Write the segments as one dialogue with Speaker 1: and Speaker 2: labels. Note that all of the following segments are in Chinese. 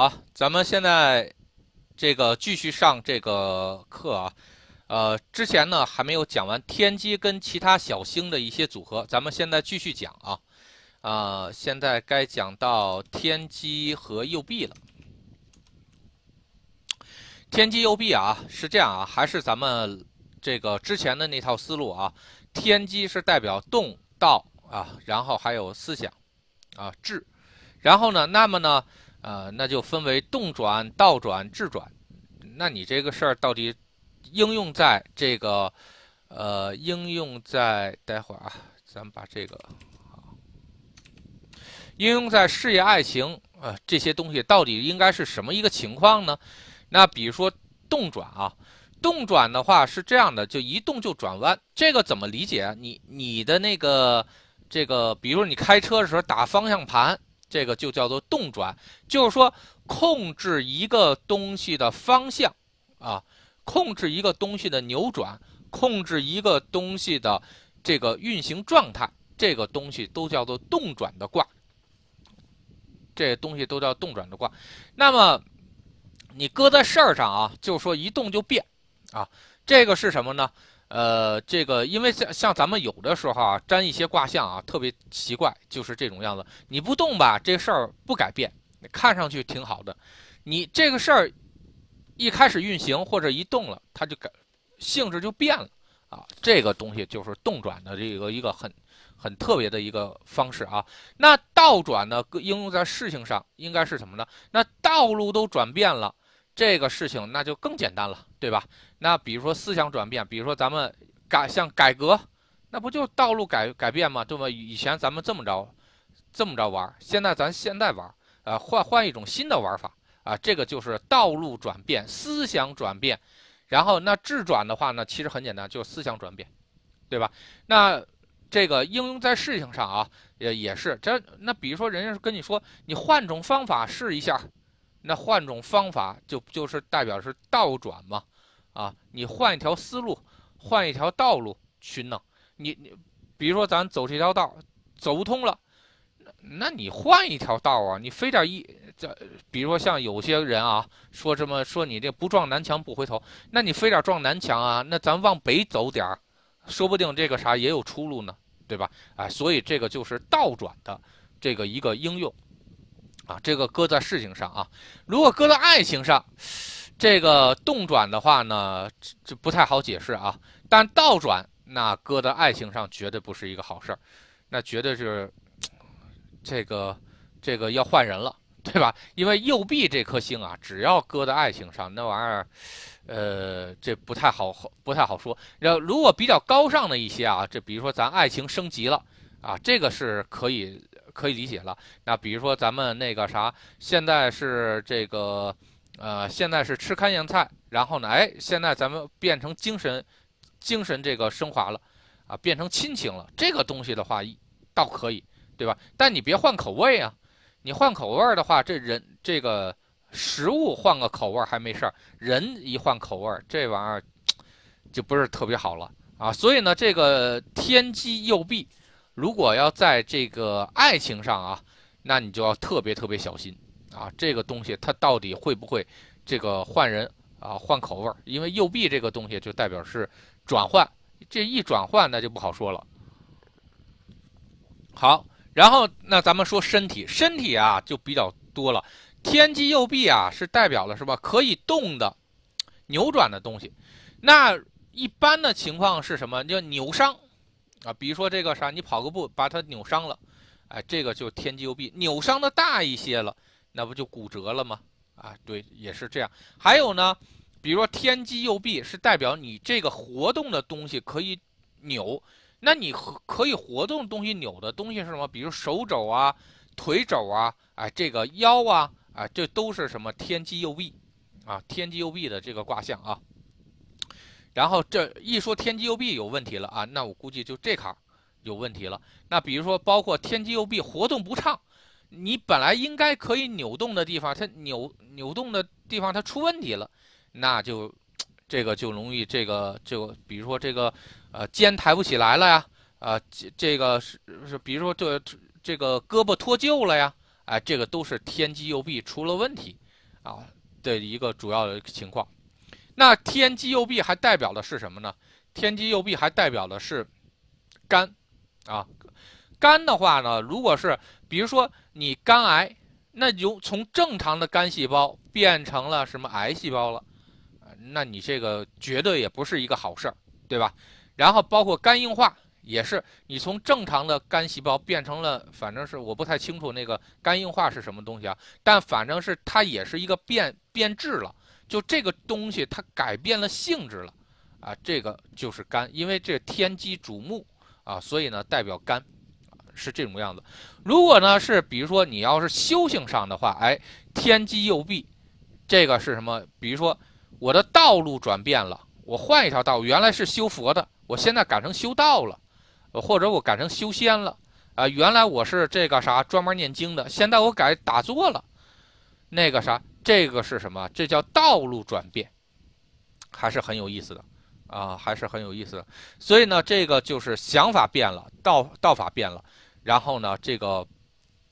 Speaker 1: 好，咱们现在这个继续上这个课啊。呃，之前呢还没有讲完天机跟其他小星的一些组合，咱们现在继续讲啊。啊，现在该讲到天机和右臂了。天机右臂啊，是这样啊，还是咱们这个之前的那套思路啊？天机是代表动道啊，然后还有思想啊智，然后呢，那么呢，呃，那就分为动转、倒转、智转。那你这个事儿到底应用在这个呃，应用在待会儿啊，咱们把这个。应用在事业、爱情，呃，这些东西到底应该是什么一个情况呢？那比如说动转啊，动转的话是这样的，就一动就转弯，这个怎么理解？你你的那个这个，比如说你开车的时候打方向盘，这个就叫做动转，就是说控制一个东西的方向啊，控制一个东西的扭转，控制一个东西的这个运行状态，这个东西都叫做动转的卦。这东西都叫动转的卦，那么你搁在事儿上啊，就说一动就变啊。这个是什么呢？呃，这个因为像像咱们有的时候啊，占一些卦象啊，特别奇怪，就是这种样子。你不动吧，这事儿不改变，看上去挺好的。你这个事儿一开始运行或者一动了，它就改性质就变了啊。这个东西就是动转的这个一个很。很特别的一个方式啊，那倒转呢，应用在事情上应该是什么呢？那道路都转变了，这个事情那就更简单了，对吧？那比如说思想转变，比如说咱们改像改革，那不就道路改改变吗？对吧？以前咱们这么着，这么着玩，现在咱现在玩，呃，换换一种新的玩法啊，这个就是道路转变，思想转变，然后那智转的话呢，其实很简单，就是思想转变，对吧？那。这个应用在事情上啊，也也是这那比如说，人家跟你说，你换种方法试一下，那换种方法就就是代表是倒转嘛，啊，你换一条思路，换一条道路去弄，你你比如说咱走这条道走不通了，那你换一条道啊，你非点一这，比如说像有些人啊说什么说你这不撞南墙不回头，那你非得撞南墙啊，那咱往北走点儿。说不定这个啥也有出路呢，对吧？啊，所以这个就是倒转的这个一个应用啊，这个搁在事情上啊，如果搁在爱情上，这个动转的话呢，这不太好解释啊。但倒转那搁在爱情上绝对不是一个好事儿，那绝对是 这个这个要换人了，对吧？因为右臂这颗星啊，只要搁在爱情上，那玩意儿。呃，这不太好，不太好说。要，如果比较高尚的一些啊，这比如说咱爱情升级了啊，这个是可以可以理解了。那比如说咱们那个啥，现在是这个呃，现在是吃糠咽菜，然后呢，哎，现在咱们变成精神精神这个升华了啊，变成亲情了。这个东西的话，倒可以，对吧？但你别换口味啊，你换口味的话，这人这个。食物换个口味还没事儿，人一换口味，这玩意儿就不是特别好了啊！所以呢，这个天机右臂，如果要在这个爱情上啊，那你就要特别特别小心啊！这个东西它到底会不会这个换人啊，换口味儿？因为右臂这个东西就代表是转换，这一转换那就不好说了。好，然后那咱们说身体，身体啊就比较多了。天机右臂啊，是代表了是吧？可以动的、扭转的东西。那一般的情况是什么？叫扭伤啊。比如说这个啥，你跑个步把它扭伤了，哎，这个就天机右臂。扭伤的大一些了，那不就骨折了吗？啊，对，也是这样。还有呢，比如说天机右臂是代表你这个活动的东西可以扭。那你可以活动东西扭的东西是什么？比如手肘啊、腿肘啊，啊，这个腰啊。啊，这都是什么天机右臂，啊，天机右臂的这个卦象啊。然后这一说天机右臂有问题了啊，那我估计就这坎儿有问题了。那比如说，包括天机右臂活动不畅，你本来应该可以扭动的地方，它扭扭动的地方它出问题了，那就这个就容易这个就比如说这个呃肩抬不起来了呀，啊这个是是比如说这这个胳膊脱臼了呀。哎，这个都是天机右臂出了问题，啊的一个主要的情况。那天机右臂还代表的是什么呢？天机右臂还代表的是肝啊。肝的话呢，如果是比如说你肝癌，那就从正常的肝细胞变成了什么癌细胞了，那你这个绝对也不是一个好事儿，对吧？然后包括肝硬化也是，你从正常的肝细胞变成了，反正是我不太清楚那个肝硬化是什么东西啊，但反正是它也是一个变变质了。就这个东西，它改变了性质了，啊，这个就是肝，因为这天机主木啊，所以呢代表肝，是这种样子。如果呢是比如说你要是修行上的话，哎，天机右臂，这个是什么？比如说我的道路转变了，我换一条道，原来是修佛的，我现在改成修道了，或者我改成修仙了，啊，原来我是这个啥专门念经的，现在我改打坐了，那个啥。这个是什么？这叫道路转变，还是很有意思的啊，还是很有意思的。所以呢，这个就是想法变了，道道法变了，然后呢，这个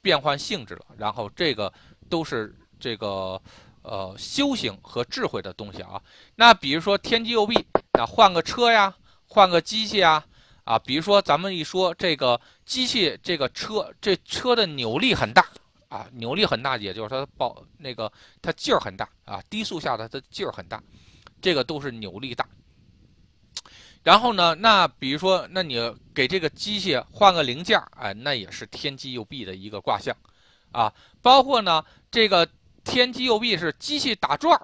Speaker 1: 变换性质了，然后这个都是这个呃修行和智慧的东西啊。那比如说天机右臂，那换个车呀，换个机器啊，啊，比如说咱们一说这个机器，这个车，这车的扭力很大。啊，扭力很大，也就是它爆那个它劲儿很大啊，低速下的它劲儿很大，这个都是扭力大。然后呢，那比如说，那你给这个机械换个零件儿，哎，那也是天机右臂的一个卦象啊。包括呢，这个天机右臂是机器打转，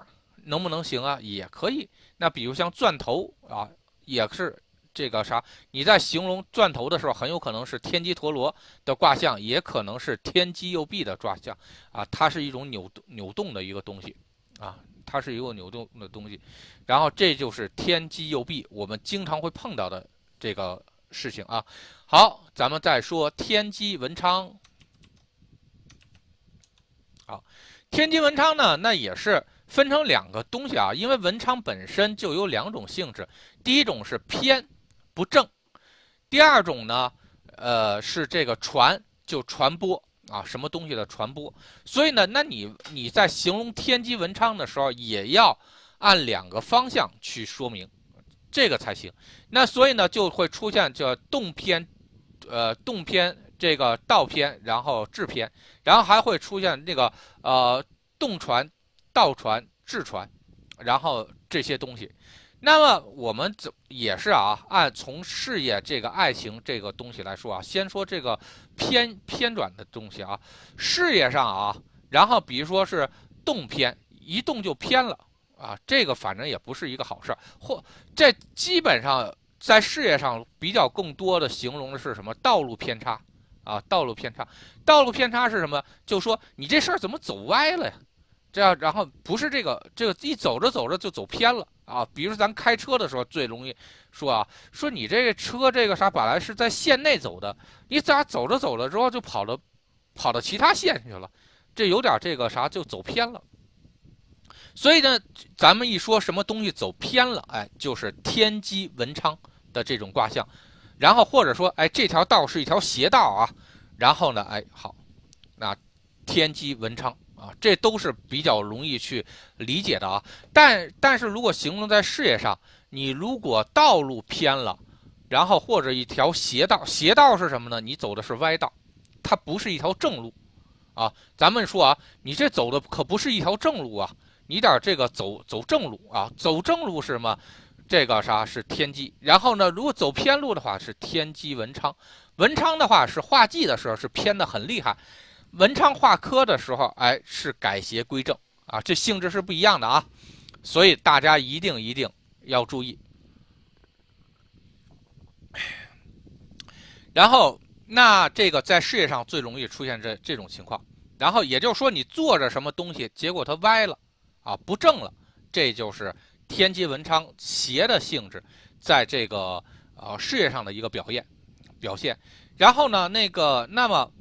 Speaker 1: 能不能行啊？也可以。那比如像钻头啊，也是。这个啥？你在形容钻头的时候，很有可能是天机陀螺的卦象，也可能是天机右臂的卦象啊。它是一种扭扭动的一个东西啊，它是一个扭动的东西。然后这就是天机右臂，我们经常会碰到的这个事情啊。好，咱们再说天机文昌。好，天机文昌呢，那也是分成两个东西啊，因为文昌本身就有两种性质，第一种是偏。不正，第二种呢，呃，是这个传就传播啊，什么东西的传播。所以呢，那你你在形容天机文昌的时候，也要按两个方向去说明，这个才行。那所以呢，就会出现叫动偏，呃，动偏这个道偏，然后制偏，然后还会出现那个呃动传、道传、制传，然后这些东西。那么我们怎也是啊？按从事业这个爱情这个东西来说啊，先说这个偏偏转的东西啊，事业上啊，然后比如说是动偏，一动就偏了啊，这个反正也不是一个好事。或这基本上在事业上比较更多的形容的是什么？道路偏差啊，道路偏差，道路偏差是什么？就说你这事儿怎么走歪了呀？这样，然后不是这个，这个一走着走着就走偏了啊。比如咱开车的时候最容易说啊，说你这个车这个啥，本来是在线内走的，你咋走着走着之后就跑到跑到其他县去了？这有点这个啥就走偏了。所以呢，咱们一说什么东西走偏了，哎，就是天机文昌的这种卦象。然后或者说，哎，这条道是一条邪道啊。然后呢，哎，好，那天机文昌。啊，这都是比较容易去理解的啊。但但是如果形容在事业上，你如果道路偏了，然后或者一条邪道，邪道是什么呢？你走的是歪道，它不是一条正路啊。咱们说啊，你这走的可不是一条正路啊，你点这个走走正路啊，走正路是什么？这个啥是天机？然后呢，如果走偏路的话是天机文昌，文昌的话是画忌的时候是偏的很厉害。文昌化科的时候，哎，是改邪归正啊，这性质是不一样的啊，所以大家一定一定要注意。然后，那这个在事业上最容易出现这这种情况，然后也就是说，你做着什么东西，结果它歪了啊，不正了，这就是天机文昌邪的性质，在这个呃事业上的一个表现表现。然后呢，那个那么。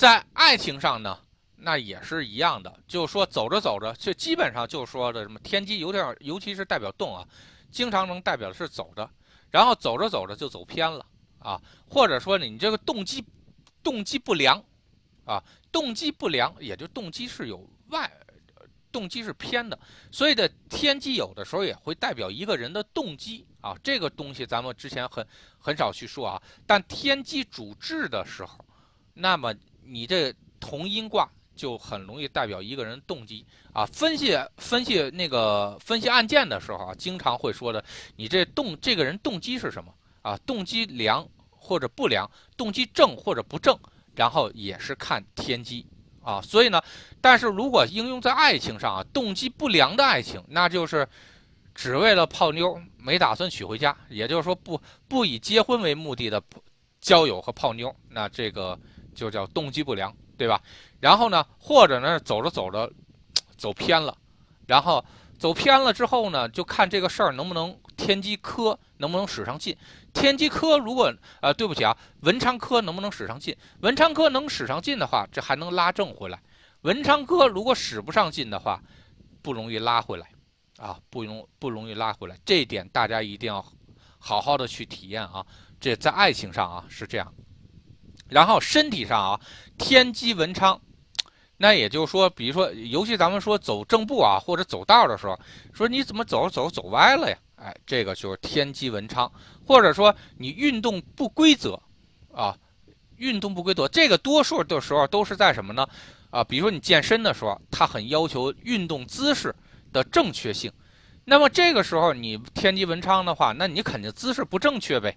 Speaker 1: 在爱情上呢，那也是一样的，就是说走着走着，就基本上就说的什么天机有点，尤其是代表动啊，经常能代表的是走着，然后走着走着就走偏了啊，或者说你这个动机动机不良啊，动机不良，也就动机是有外动机是偏的，所以的天机有的时候也会代表一个人的动机啊。这个东西咱们之前很很少去说啊。但天机主治的时候，那么你这同音卦就很容易代表一个人动机啊。分析分析那个分析案件的时候啊，经常会说的，你这动这个人动机是什么啊？动机良或者不良，动机正或者不正，然后也是看天机。啊，所以呢，但是如果应用在爱情上啊，动机不良的爱情，那就是只为了泡妞，没打算娶回家，也就是说不不以结婚为目的的交友和泡妞，那这个就叫动机不良，对吧？然后呢，或者呢，走着走着 走偏了，然后走偏了之后呢，就看这个事儿能不能天机科能不能使上劲。天机科如果呃对不起啊，文昌科能不能使上劲？文昌科能使上劲的话，这还能拉正回来；文昌科如果使不上劲的话，不容易拉回来，啊，不容不容易拉回来。这一点大家一定要好好的去体验啊。这在爱情上啊是这样，然后身体上啊，天机文昌，那也就是说，比如说，尤其咱们说走正步啊，或者走道的时候，说你怎么走着走着走歪了呀？哎，这个就是天机文昌。或者说你运动不规则，啊，运动不规则，这个多数的时候都是在什么呢？啊，比如说你健身的时候，它很要求运动姿势的正确性。那么这个时候你天机文昌的话，那你肯定姿势不正确呗，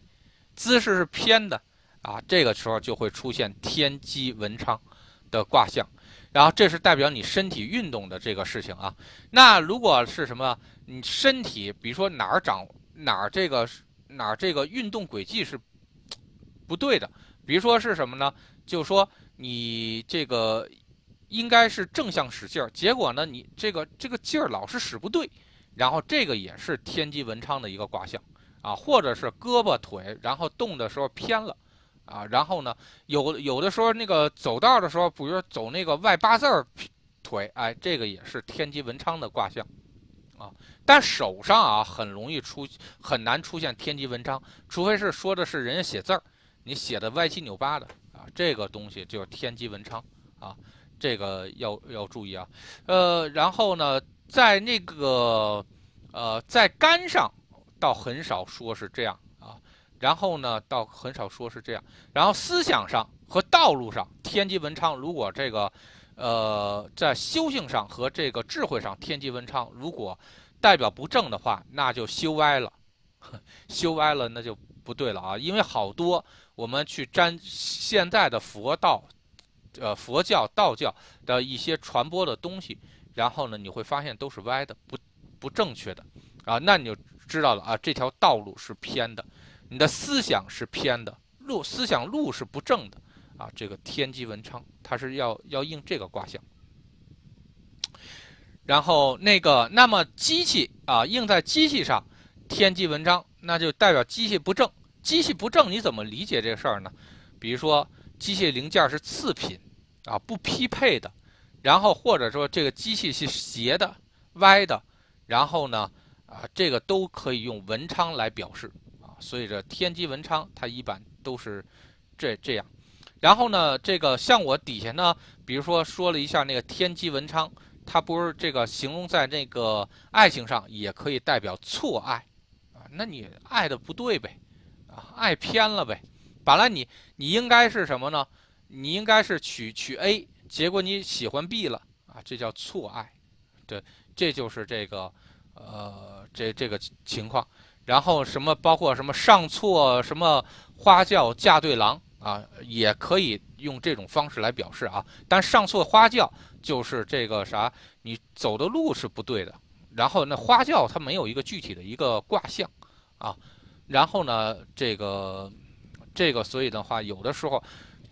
Speaker 1: 姿势是偏的啊。这个时候就会出现天机文昌的卦象，然后这是代表你身体运动的这个事情啊。那如果是什么，你身体比如说哪儿长哪儿这个。哪儿这个运动轨迹是不对的？比如说是什么呢？就说你这个应该是正向使劲儿，结果呢你这个这个劲儿老是使不对，然后这个也是天机文昌的一个卦象啊，或者是胳膊腿然后动的时候偏了啊，然后呢有有的时候那个走道的时候，比如说走那个外八字儿腿，哎，这个也是天机文昌的卦象啊。但手上啊，很容易出，很难出现天机文昌，除非是说的是人家写字儿，你写的歪七扭八的啊，这个东西就是天机文昌啊，这个要要注意啊。呃，然后呢，在那个呃，在肝上倒很少说是这样，然后呢，倒很少说是这样，然后思想上和道路上天机文昌，如果这个呃在修行上和这个智慧上天机文昌，如果代表不正的话，那就修歪了，修歪了那就不对了啊！因为好多我们去沾现在的佛道，呃，佛教、道教的一些传播的东西，然后呢，你会发现都是歪的，不不正确的啊！那你就知道了啊，这条道路是偏的，你的思想是偏的，路思想路是不正的啊！这个天机文昌，它是要要应这个卦象。然后那个，那么机器啊，印在机器上，天机文昌，那就代表机器不正。机器不正，你怎么理解这事儿呢？比如说，机械零件是次品，啊，不匹配的，然后或者说这个机器是斜的、歪的，然后呢，啊，这个都可以用文昌来表示。所以这天机文昌，它一般都是这这样。然后呢，这个像我底下呢，比如说说了一下那个天机文昌。它不是这个形容在那个爱情上，也可以代表错爱，啊，那你爱的不对呗，啊，爱偏了呗。本来你你应该是什么呢？你应该是娶娶 A，结果你喜欢 B 了，啊，这叫错爱，对，这就是这个，呃，这这个情况。然后什么包括什么上错什么花轿嫁对郎啊，也可以用这种方式来表示啊。但上错花轿。就是这个啥，你走的路是不对的，然后那花轿它没有一个具体的一个卦象啊，然后呢，这个这个所以的话，有的时候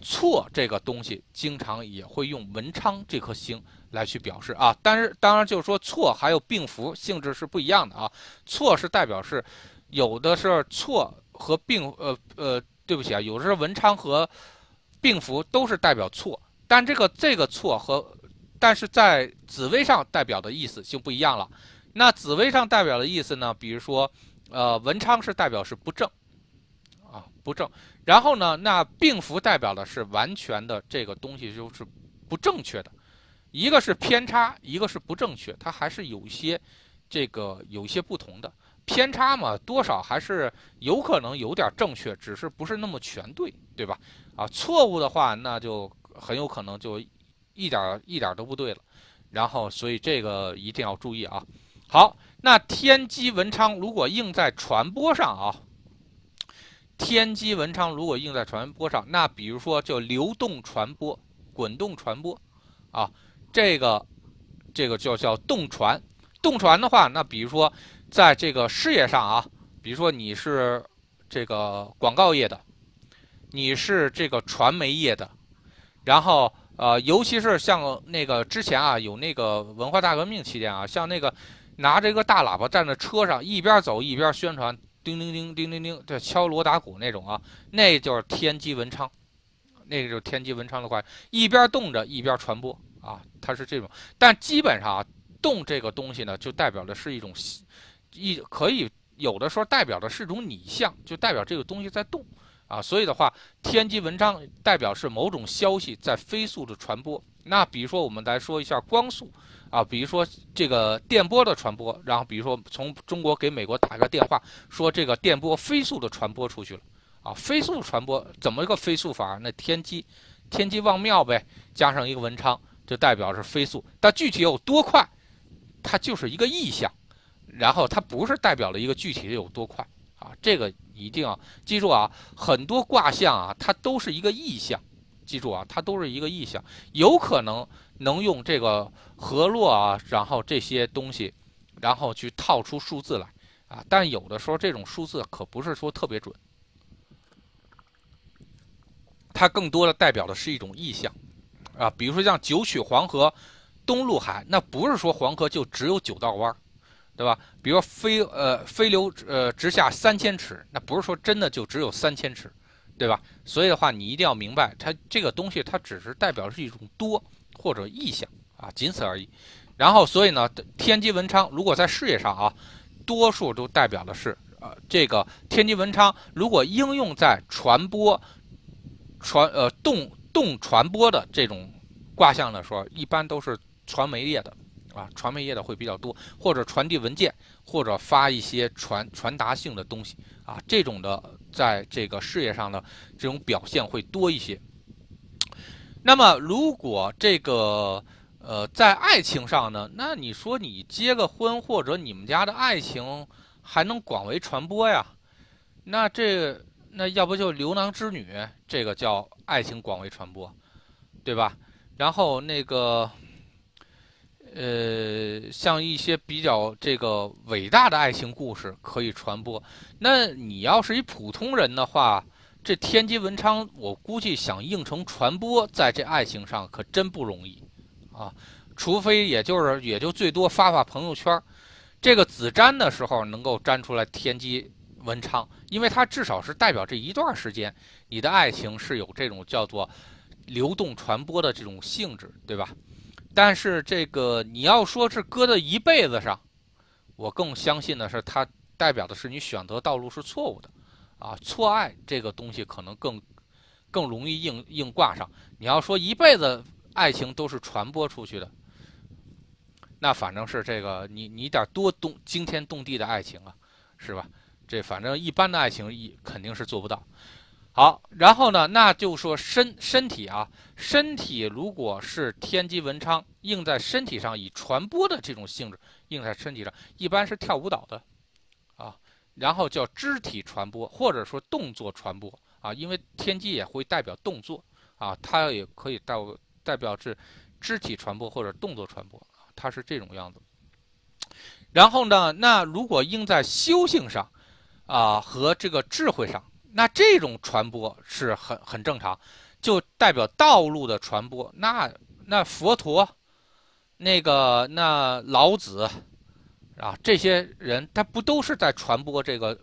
Speaker 1: 错这个东西经常也会用文昌这颗星来去表示啊，但是当然就是说错还有病符性质是不一样的啊，错是代表是有的是错和病呃呃对不起啊，有的是文昌和病符都是代表错，但这个这个错和但是在紫薇上代表的意思就不一样了。那紫薇上代表的意思呢？比如说，呃，文昌是代表是不正，啊，不正。然后呢，那病符代表的是完全的这个东西就是不正确的。一个是偏差，一个是不正确，它还是有一些这个有一些不同的偏差嘛，多少还是有可能有点正确，只是不是那么全对，对吧？啊，错误的话，那就很有可能就一点一点都不对了。然后，所以这个一定要注意啊。好，那天机文昌如果应在传播上啊，天机文昌如果应在传播上，那比如说就流动传播、滚动传播啊，这个这个就叫动传。动传的话，那比如说在这个事业上啊，比如说你是这个广告业的，你是这个传媒业的，然后。呃，尤其是像那个之前啊，有那个文化大革命期间啊，像那个拿着一个大喇叭站在车上，一边走一边宣传，叮叮叮叮叮叮，这敲锣打鼓那种啊，那就是天机文昌，那个就是天机文昌的话，一边动着一边传播啊，它是这种。但基本上啊，动这个东西呢，就代表的是一种一可以有的时候代表的是一种拟像，就代表这个东西在动。啊，所以的话，天机文昌代表是某种消息在飞速的传播。那比如说，我们来说一下光速，啊，比如说这个电波的传播，然后比如说从中国给美国打个电话，说这个电波飞速的传播出去了，啊，飞速传播怎么一个飞速法？那天机，天机望庙呗，加上一个文昌，就代表是飞速。但具体有多快，它就是一个意象，然后它不是代表了一个具体的有多快。啊，这个一定要记住啊！很多卦象啊，它都是一个意象，记住啊，它都是一个意象，有可能能用这个河洛啊，然后这些东西，然后去套出数字来啊。但有的时候这种数字可不是说特别准，它更多的代表的是一种意象啊。比如说像九曲黄河东入海，那不是说黄河就只有九道弯。对吧？比如飞呃飞流呃直下三千尺，那不是说真的就只有三千尺，对吧？所以的话，你一定要明白，它这个东西它只是代表是一种多或者意象啊，仅此而已。然后，所以呢，天机文昌如果在事业上啊，多数都代表的是呃这个天机文昌，如果应用在传播传呃动动传播的这种卦象的时候，一般都是传媒业的。啊，传媒业的会比较多，或者传递文件，或者发一些传传达性的东西啊，这种的在这个事业上的这种表现会多一些。那么，如果这个呃在爱情上呢，那你说你结个婚，或者你们家的爱情还能广为传播呀？那这那要不就牛郎织女，这个叫爱情广为传播，对吧？然后那个。呃，像一些比较这个伟大的爱情故事可以传播。那你要是一普通人的话，这天机文昌，我估计想应成传播，在这爱情上可真不容易啊。除非也就是也就最多发发朋友圈，这个子粘的时候能够粘出来天机文昌，因为它至少是代表这一段时间你的爱情是有这种叫做流动传播的这种性质，对吧？但是这个你要说是搁在一辈子上，我更相信的是它代表的是你选择道路是错误的，啊，错爱这个东西可能更更容易硬硬挂上。你要说一辈子爱情都是传播出去的，那反正是这个你你得多动惊天动地的爱情啊，是吧？这反正一般的爱情一肯定是做不到。好，然后呢，那就说身身体啊，身体如果是天机文昌应在身体上以传播的这种性质应在身体上，一般是跳舞蹈的，啊，然后叫肢体传播或者说动作传播啊，因为天机也会代表动作啊，它也可以代代表是肢体传播或者动作传播，它是这种样子。然后呢，那如果应在修行上啊和这个智慧上。那这种传播是很很正常，就代表道路的传播。那那佛陀，那个那老子，啊，这些人他不都是在传播这个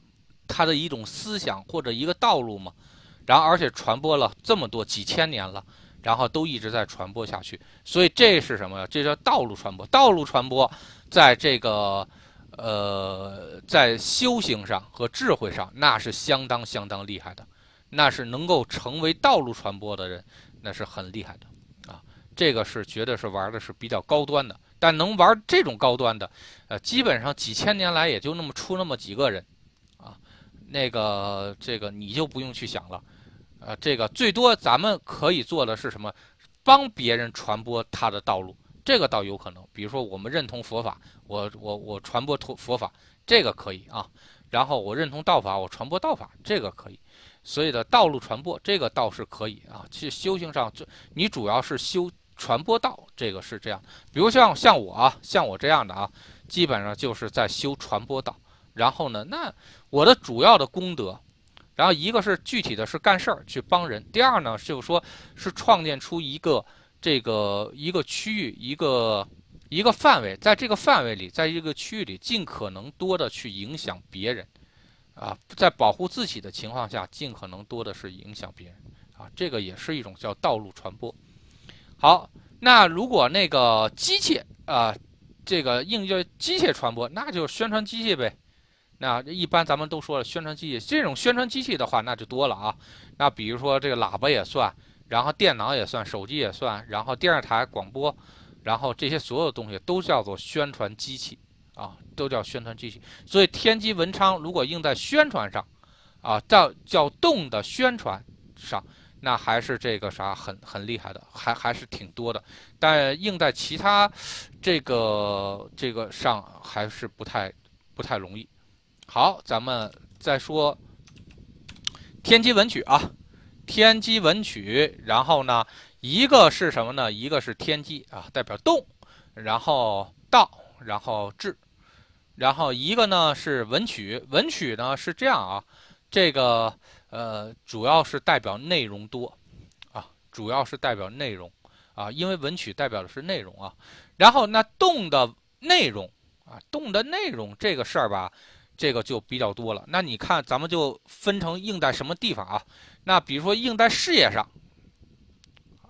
Speaker 1: 他的一种思想或者一个道路吗？然后而且传播了这么多几千年了，然后都一直在传播下去。所以这是什么呀？这叫道路传播。道路传播在这个。呃，在修行上和智慧上，那是相当相当厉害的，那是能够成为道路传播的人，那是很厉害的啊。这个是绝对是玩的是比较高端的。但能玩这种高端的，呃，基本上几千年来也就那么出那么几个人，啊，那个这个你就不用去想了，呃，这个最多咱们可以做的是什么？帮别人传播他的道路，这个倒有可能。比如说我们认同佛法，我我我传播佛佛法，这个可以啊。然后我认同道法，我传播道法，这个可以。所以的道路传播，这个倒是可以啊。其实修行上，就你主要是修。传播道，这个是这样。比如像像我啊，像我这样的啊，基本上就是在修传播道。然后呢，那我的主要的功德，然后一个是具体的是干事儿去帮人，第二呢就是说是创建出一个这个一个区域一个一个范围，在这个范围里，在这个区域里尽可能多的去影响别人，啊，在保护自己的情况下，尽可能多的是影响别人，啊，这个也是一种叫道路传播。好，那如果那个机械啊，这个应用机械传播，那就宣传机器呗。那一般咱们都说了，宣传机器这种宣传机器的话，那就多了啊。那比如说这个喇叭也算，然后电脑也算，手机也算，然后电视台广播，然后这些所有东西都叫做宣传机器啊，都叫宣传机器。所以天机文昌如果用在宣传上，啊，叫叫动的宣传上。那还是这个啥很很厉害的，还还是挺多的，但用在其他这个这个上还是不太不太容易。好，咱们再说天机文曲啊，天机文曲，然后呢，一个是什么呢？一个是天机啊，代表动，然后道，然后智，然后一个呢是文曲，文曲呢是这样啊，这个。呃，主要是代表内容多，啊，主要是代表内容，啊，因为文曲代表的是内容啊。然后那动的内容啊，动的内容这个事儿吧，这个就比较多了。那你看，咱们就分成应在什么地方啊？那比如说应在事业上，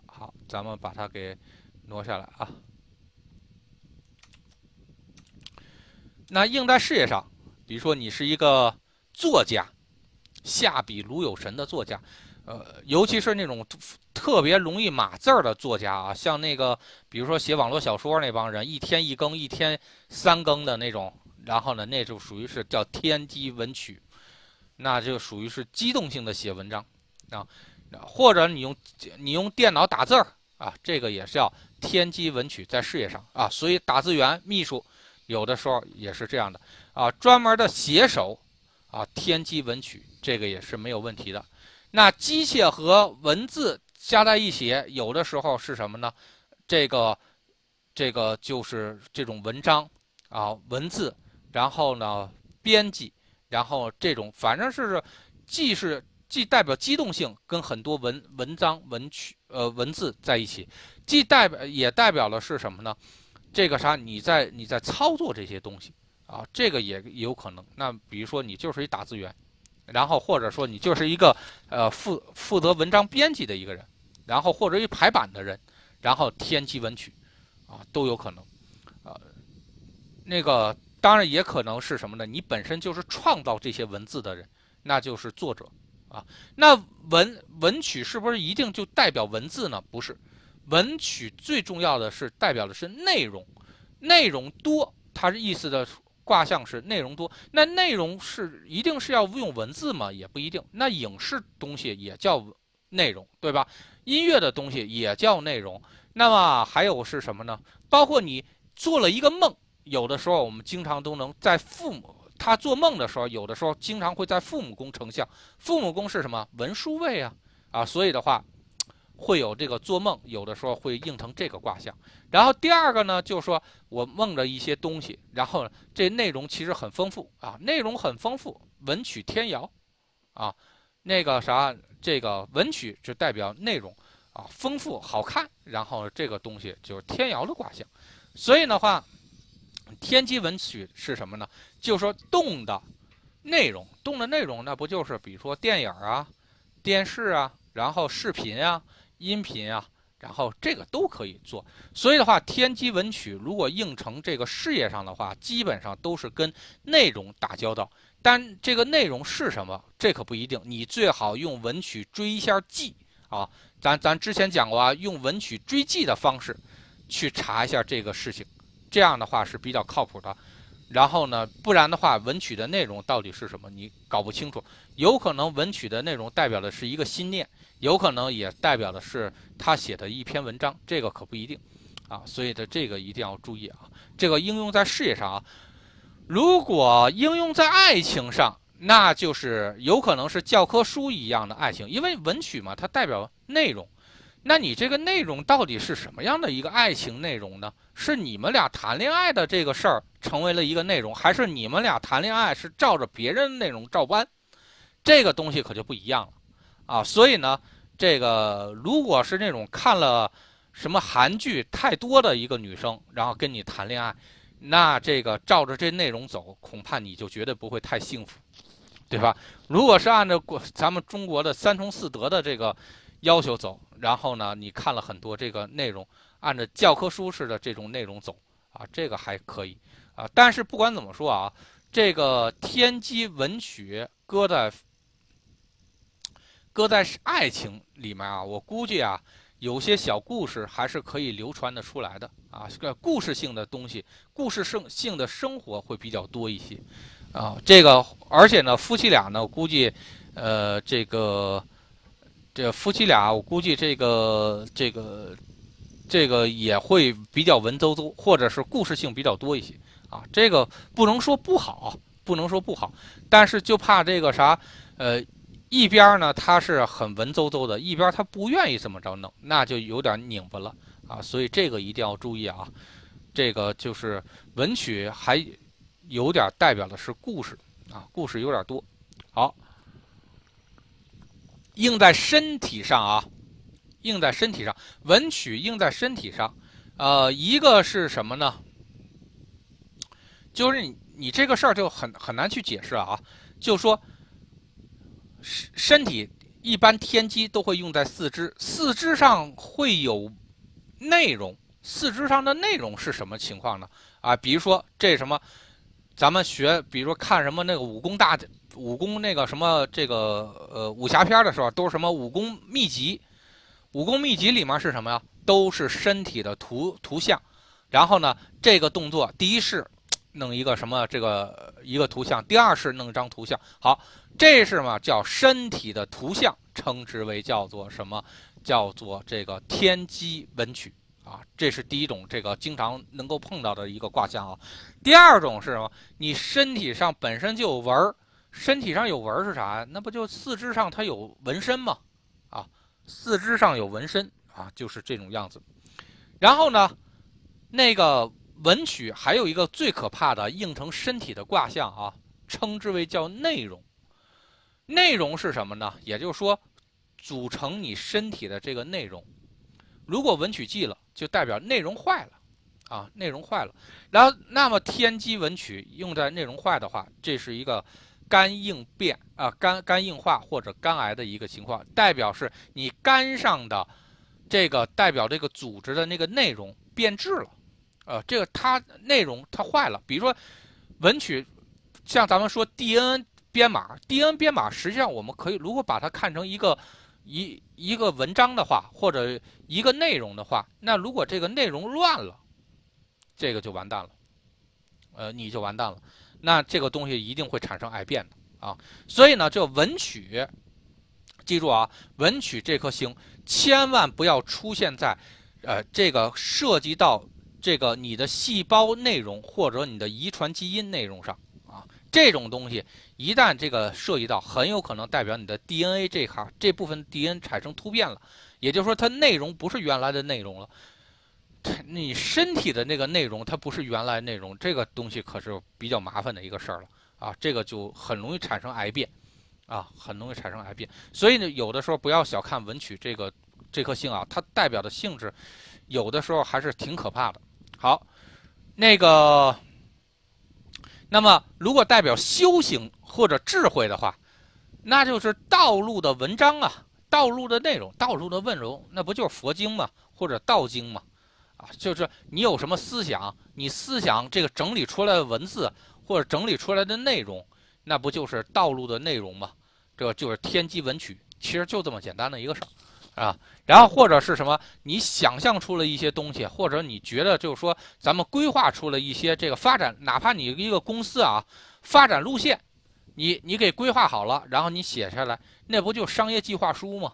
Speaker 1: 好，咱们把它给挪下来啊。那应在事业上，比如说你是一个作家。下笔如有神的作家，呃，尤其是那种特别容易码字儿的作家啊，像那个，比如说写网络小说那帮人，一天一更，一天三更的那种，然后呢，那就属于是叫天机文曲，那就属于是机动性的写文章啊，或者你用你用电脑打字儿啊，这个也是要天机文曲，在事业上啊，所以打字员、秘书有的时候也是这样的啊，专门的写手啊，天机文曲。这个也是没有问题的。那机械和文字加在一起，有的时候是什么呢？这个，这个就是这种文章啊，文字，然后呢，编辑，然后这种反正是既是既代表机动性，跟很多文文章文曲呃文字在一起，既代表也代表了是什么呢？这个啥？你在你在操作这些东西啊，这个也有可能。那比如说你就是一打字员。然后或者说你就是一个呃负负责文章编辑的一个人，然后或者一排版的人，然后天机文曲，啊都有可能，啊，那个当然也可能是什么呢？你本身就是创造这些文字的人，那就是作者，啊，那文文曲是不是一定就代表文字呢？不是，文曲最重要的是代表的是内容，内容多，它是意思的。卦象是内容多，那内容是一定是要用文字吗？也不一定。那影视东西也叫内容，对吧？音乐的东西也叫内容。那么还有是什么呢？包括你做了一个梦，有的时候我们经常都能在父母他做梦的时候，有的时候经常会在父母宫成像。父母宫是什么？文书位啊啊，所以的话。会有这个做梦，有的时候会应成这个卦象。然后第二个呢，就是说我梦着一些东西，然后这内容其实很丰富啊，内容很丰富，文曲天姚，啊，那个啥，这个文曲就代表内容啊，丰富好看。然后这个东西就是天姚的卦象。所以的话，天机文曲是什么呢？就是说动的内容，动的内容，那不就是比如说电影啊、电视啊，然后视频啊。音频啊，然后这个都可以做，所以的话，天机文曲如果应成这个事业上的话，基本上都是跟内容打交道。但这个内容是什么，这可不一定。你最好用文曲追一下记啊，咱咱之前讲过啊，用文曲追迹的方式去查一下这个事情，这样的话是比较靠谱的。然后呢，不然的话，文曲的内容到底是什么，你搞不清楚。有可能文曲的内容代表的是一个心念，有可能也代表的是他写的一篇文章，这个可不一定啊。所以的这个一定要注意啊。这个应用在事业上啊，如果应用在爱情上，那就是有可能是教科书一样的爱情，因为文曲嘛，它代表内容。那你这个内容到底是什么样的一个爱情内容呢？是你们俩谈恋爱的这个事儿成为了一个内容，还是你们俩谈恋爱是照着别人的内容照搬？这个东西可就不一样了啊！所以呢，这个如果是那种看了什么韩剧太多的一个女生，然后跟你谈恋爱，那这个照着这内容走，恐怕你就绝对不会太幸福，对吧？如果是按照国咱们中国的三从四德的这个要求走，然后呢，你看了很多这个内容。按照教科书式的这种内容走啊，这个还可以啊。但是不管怎么说啊，这个天机文曲搁在搁在爱情里面啊，我估计啊，有些小故事还是可以流传的出来的啊。这个故事性的东西，故事性性的生活会比较多一些啊。这个而且呢，夫妻俩呢，我估计呃，这个这夫妻俩，我估计这个这个。这个也会比较文绉绉，或者是故事性比较多一些啊。这个不能说不好，不能说不好，但是就怕这个啥，呃，一边呢他是很文绉绉的，一边他不愿意这么着弄，那就有点拧巴了啊。所以这个一定要注意啊。这个就是文曲还有点代表的是故事啊，故事有点多。好，应在身体上啊。印在身体上，文曲印在身体上，呃，一个是什么呢？就是你你这个事儿就很很难去解释啊。就说身身体一般天机都会用在四肢，四肢上会有内容，四肢上的内容是什么情况呢？啊，比如说这什么，咱们学，比如说看什么那个武功大武功那个什么这个呃武侠片的时候，都是什么武功秘籍。武功秘籍里面是什么呀？都是身体的图图像，然后呢，这个动作第一是弄一个什么这个一个图像，第二是弄张图像。好，这是嘛叫身体的图像，称之为叫做什么？叫做这个天机文曲啊。这是第一种这个经常能够碰到的一个卦象啊。第二种是什么？你身体上本身就有纹儿，身体上有纹儿是啥呀？那不就四肢上它有纹身吗？啊四肢上有纹身啊，就是这种样子。然后呢，那个文曲还有一个最可怕的应成身体的卦象啊，称之为叫内容。内容是什么呢？也就是说，组成你身体的这个内容。如果文曲忌了，就代表内容坏了啊，内容坏了。然后，那么天机文曲用在内容坏的话，这是一个。肝硬变啊，肝肝硬化或者肝癌的一个情况，代表是你肝上的这个代表这个组织的那个内容变质了，呃，这个它内容它坏了。比如说文曲，像咱们说 DNA 编码，DNA 编码实际上我们可以如果把它看成一个一一个文章的话，或者一个内容的话，那如果这个内容乱了，这个就完蛋了，呃，你就完蛋了。那这个东西一定会产生癌变的啊，所以呢，这文曲，记住啊，文曲这颗星千万不要出现在，呃，这个涉及到这个你的细胞内容或者你的遗传基因内容上啊，这种东西一旦这个涉及到，很有可能代表你的 DNA 这哈这部分 DNA 产生突变了，也就是说它内容不是原来的内容了。你身体的那个内容，它不是原来内容，这个东西可是比较麻烦的一个事儿了啊！这个就很容易产生癌变，啊，很容易产生癌变。所以呢，有的时候不要小看文曲这个这颗星啊，它代表的性质，有的时候还是挺可怕的。好，那个，那么如果代表修行或者智慧的话，那就是道路的文章啊，道路的内容，道路的温柔，那不就是佛经吗？或者道经吗？啊，就是你有什么思想，你思想这个整理出来的文字或者整理出来的内容，那不就是道路的内容吗？这就是天机文曲，其实就这么简单的一个事儿，啊，然后或者是什么，你想象出了一些东西，或者你觉得就是说，咱们规划出了一些这个发展，哪怕你一个公司啊，发展路线，你你给规划好了，然后你写下来，那不就商业计划书吗？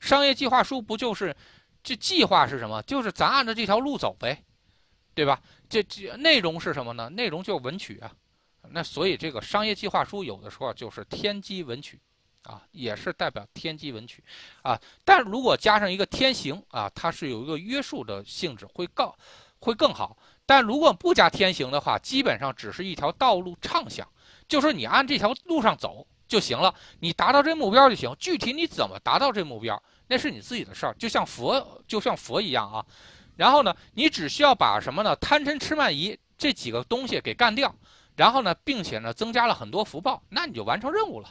Speaker 1: 商业计划书不就是这计划是什么？就是咱按照这条路走呗，对吧？这这内容是什么呢？内容就是文曲啊。那所以这个商业计划书有的时候就是天机文曲。啊，也是代表天机文曲，啊，但如果加上一个天行啊，它是有一个约束的性质，会更会更好。但如果不加天行的话，基本上只是一条道路畅想，就是你按这条路上走就行了，你达到这目标就行。具体你怎么达到这目标，那是你自己的事儿。就像佛，就像佛一样啊。然后呢，你只需要把什么呢？贪嗔痴慢疑这几个东西给干掉，然后呢，并且呢，增加了很多福报，那你就完成任务了。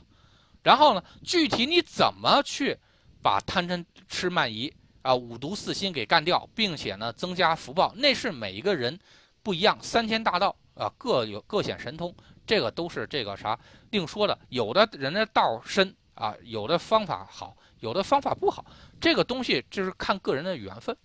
Speaker 1: 然后呢？具体你怎么去把贪嗔痴慢疑啊五毒四心给干掉，并且呢增加福报？那是每一个人不一样，三千大道啊各有各显神通，这个都是这个啥另说的。有的人的道深啊，有的方法好，有的方法不好，这个东西就是看个人的缘分，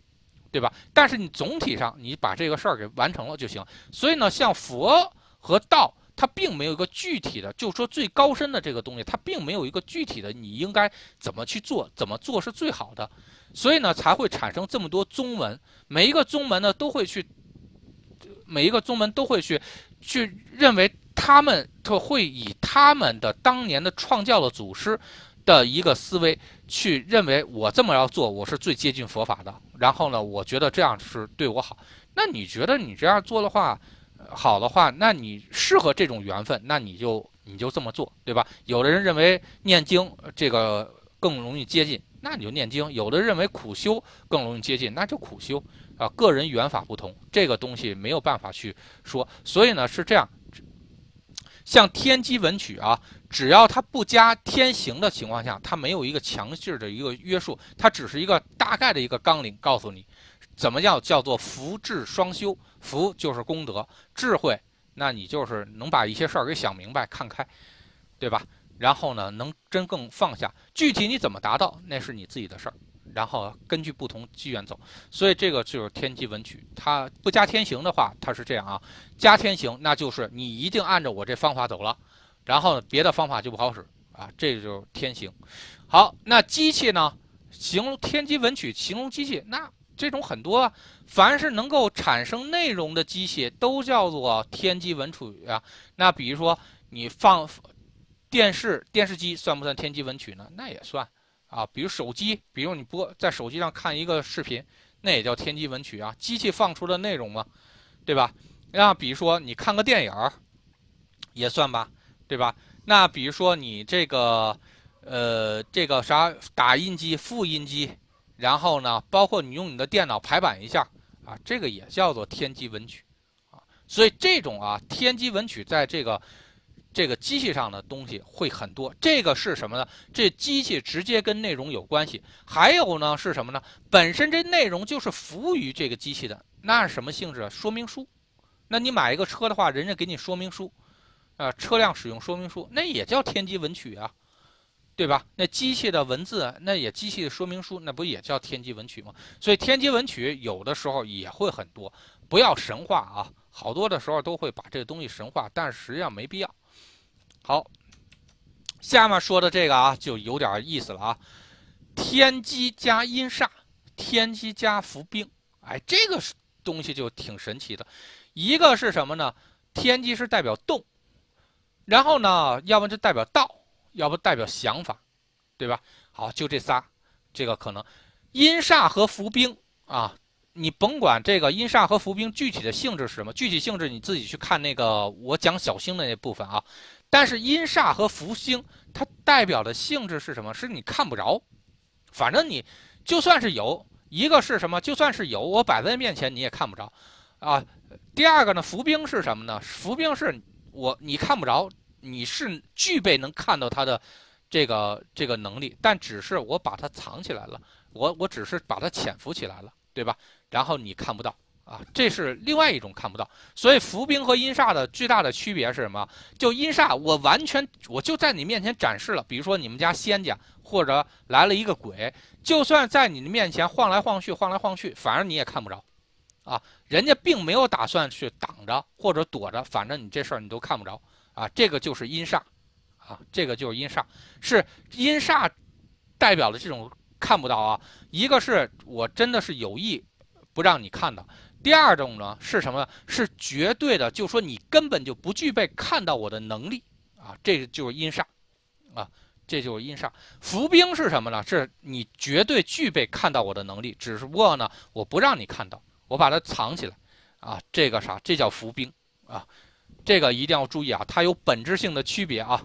Speaker 1: 对吧？但是你总体上你把这个事儿给完成了就行。所以呢，像佛和道。它并没有一个具体的，就说最高深的这个东西，它并没有一个具体的，你应该怎么去做，怎么做是最好的，所以呢才会产生这么多宗门，每一个宗门呢都会去，每一个宗门都会去，去认为他们就会以他们的当年的创教的祖师的一个思维去认为我这么要做，我是最接近佛法的，然后呢，我觉得这样是对我好，那你觉得你这样做的话？好的话，那你适合这种缘分，那你就你就这么做，对吧？有的人认为念经这个更容易接近，那你就念经；有的认为苦修更容易接近，那就苦修啊。个人缘法不同，这个东西没有办法去说。所以呢是这样，像天机文曲啊，只要它不加天行的情况下，它没有一个强制的一个约束，它只是一个大概的一个纲领，告诉你。怎么叫叫做福智双修？福就是功德，智慧，那你就是能把一些事儿给想明白、看开，对吧？然后呢，能真更放下。具体你怎么达到，那是你自己的事儿。然后根据不同机缘走。所以这个就是天机文曲，它不加天行的话，它是这样啊。加天行，那就是你一定按照我这方法走了，然后别的方法就不好使啊。这就是天行。好，那机器呢？形容天机文曲，形容机器那。这种很多，凡是能够产生内容的机器都叫做天机文曲啊。那比如说你放电视电视机算不算天机文曲呢？那也算啊。比如手机，比如你播在手机上看一个视频，那也叫天机文曲啊。机器放出的内容嘛，对吧？那比如说你看个电影，也算吧，对吧？那比如说你这个呃这个啥打印机、复印机。然后呢，包括你用你的电脑排版一下啊，这个也叫做天机文曲啊。所以这种啊天机文曲在这个这个机器上的东西会很多。这个是什么呢？这机器直接跟内容有关系。还有呢是什么呢？本身这内容就是服务于这个机器的，那是什么性质？说明书。那你买一个车的话，人家给你说明书啊，车辆使用说明书，那也叫天机文曲啊。对吧？那机器的文字，那也机器的说明书，那不也叫天机文曲吗？所以天机文曲有的时候也会很多，不要神话啊！好多的时候都会把这个东西神话，但实际上没必要。好，下面说的这个啊，就有点意思了啊。天机加阴煞，天机加伏兵，哎，这个东西就挺神奇的。一个是什么呢？天机是代表动，然后呢，要不就代表道。要不代表想法，对吧？好，就这仨，这个可能阴煞和伏兵啊，你甭管这个阴煞和伏兵具体的性质是什么，具体性质你自己去看那个我讲小星的那部分啊。但是阴煞和伏星它代表的性质是什么？是你看不着，反正你就算是有一个是什么，就算是有，我摆在面前你也看不着啊。第二个呢，伏兵是什么呢？伏兵是我你看不着。你是具备能看到它的这个这个能力，但只是我把它藏起来了，我我只是把它潜伏起来了，对吧？然后你看不到啊，这是另外一种看不到。所以伏兵和阴煞的巨大的区别是什么？就阴煞，我完全我就在你面前展示了，比如说你们家仙家或者来了一个鬼，就算在你的面前晃来晃去，晃来晃去，反正你也看不着，啊，人家并没有打算去挡着或者躲着，反正你这事儿你都看不着啊，这个就是阴煞，啊，这个就是阴煞，是阴煞代表的这种。看不到啊，一个是我真的是有意不让你看到，第二种呢是什么？是绝对的，就说你根本就不具备看到我的能力啊，这就是阴煞啊，这就是阴煞。伏兵是什么呢？是你绝对具备看到我的能力，只不过呢我不让你看到，我把它藏起来啊，这个啥？这叫伏兵啊，这个一定要注意啊，它有本质性的区别啊。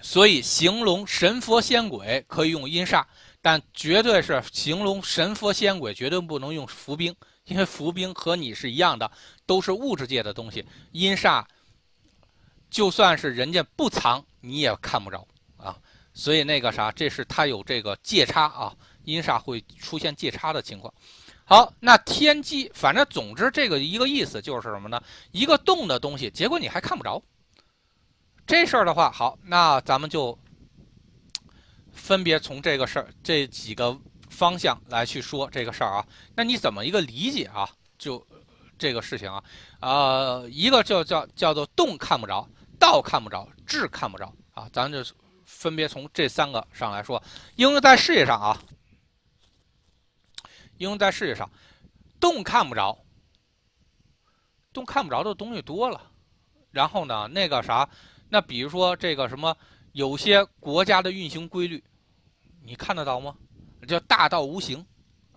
Speaker 1: 所以形容神佛仙鬼可以用阴煞，但绝对是形容神佛仙鬼绝对不能用伏兵，因为伏兵和你是一样的，都是物质界的东西。阴煞就算是人家不藏，你也看不着啊。所以那个啥，这是它有这个界差啊，阴煞会出现界差的情况。好，那天机，反正总之这个一个意思就是什么呢？一个动的东西，结果你还看不着。这事儿的话，好，那咱们就分别从这个事儿这几个方向来去说这个事儿啊。那你怎么一个理解啊？就这个事情啊，呃，一个就叫叫做动看不着，道看不着，智看不着啊。咱就分别从这三个上来说，应用在事业上啊，应用在事业上，动看不着，动看不着的东西多了，然后呢，那个啥。那比如说这个什么，有些国家的运行规律，你看得到吗？叫大道无形，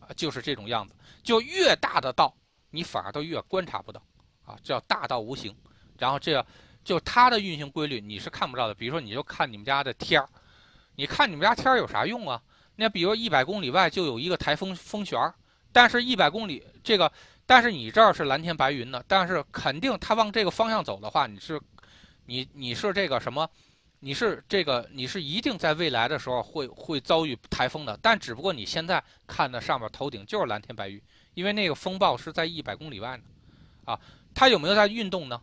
Speaker 1: 啊，就是这种样子。就越大的道，你反而都越观察不到，啊，叫大道无形。然后这样就它的运行规律你是看不到的。比如说，你就看你们家的天儿，你看你们家天儿有啥用啊？那比如一百公里外就有一个台风风旋儿，但是一百公里这个，但是你这儿是蓝天白云的，但是肯定它往这个方向走的话，你是。你你是这个什么？你是这个你是一定在未来的时候会会遭遇台风的，但只不过你现在看的上面头顶就是蓝天白云，因为那个风暴是在一百公里外呢，啊，它有没有在运动呢？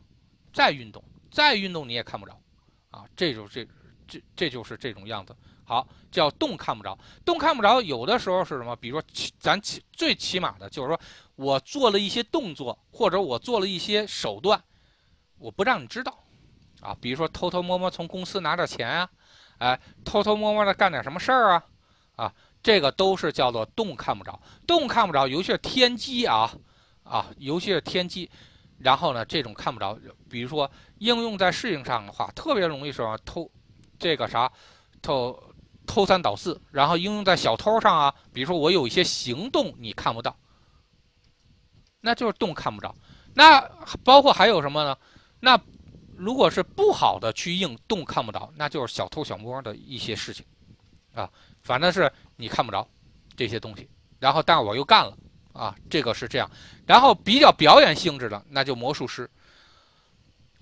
Speaker 1: 在运动，在运动你也看不着，啊，这就这这这就是这种样子。好，叫动看不着，动看不着，有的时候是什么？比如说咱起最起码的就是说我做了一些动作，或者我做了一些手段，我不让你知道。啊，比如说偷偷摸摸从公司拿点钱啊，哎，偷偷摸摸的干点什么事儿啊，啊，这个都是叫做动看不着，动看不着，尤其是天机啊，啊，尤其是天机，然后呢，这种看不着，比如说应用在事情上的话，特别容易说偷，这个啥，偷偷三倒四，然后应用在小偷上啊，比如说我有一些行动你看不到，那就是动看不着，那包括还有什么呢？那。如果是不好的去硬动看不着，那就是小偷小摸的一些事情，啊，反正是你看不着这些东西，然后但我又干了，啊，这个是这样，然后比较表演性质的，那就魔术师，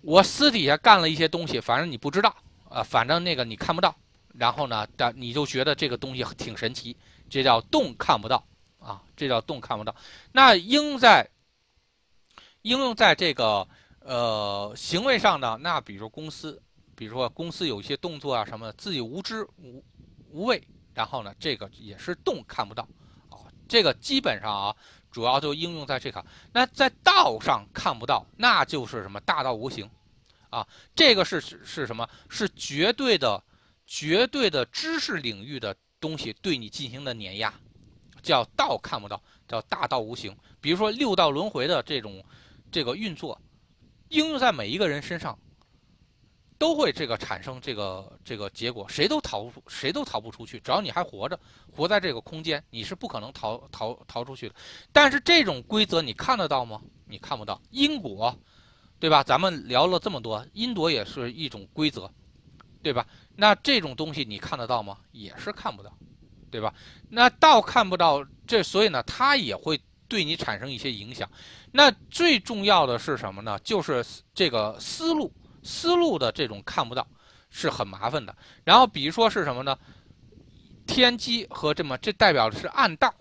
Speaker 1: 我私底下干了一些东西，反正你不知道，啊，反正那个你看不到，然后呢，但你就觉得这个东西挺神奇，这叫动看不到，啊，这叫动看不到，那应在应用在这个。呃，行为上呢，那比如公司，比如说公司有一些动作啊什么的，自己无知无无畏，然后呢，这个也是动看不到，啊，这个基本上啊，主要就应用在这个。那在道上看不到，那就是什么大道无形，啊，这个是是什么？是绝对的、绝对的知识领域的东西对你进行的碾压，叫道看不到，叫大道无形。比如说六道轮回的这种这个运作。应用在每一个人身上，都会这个产生这个这个结果，谁都逃不出谁都逃不出去。只要你还活着，活在这个空间，你是不可能逃逃逃出去的。但是这种规则你看得到吗？你看不到因果，对吧？咱们聊了这么多，因果也是一种规则，对吧？那这种东西你看得到吗？也是看不到，对吧？那道看不到，这所以呢，它也会。对你产生一些影响，那最重要的是什么呢？就是这个思路，思路的这种看不到，是很麻烦的。然后比如说是什么呢？天机和这么，这代表的是暗道，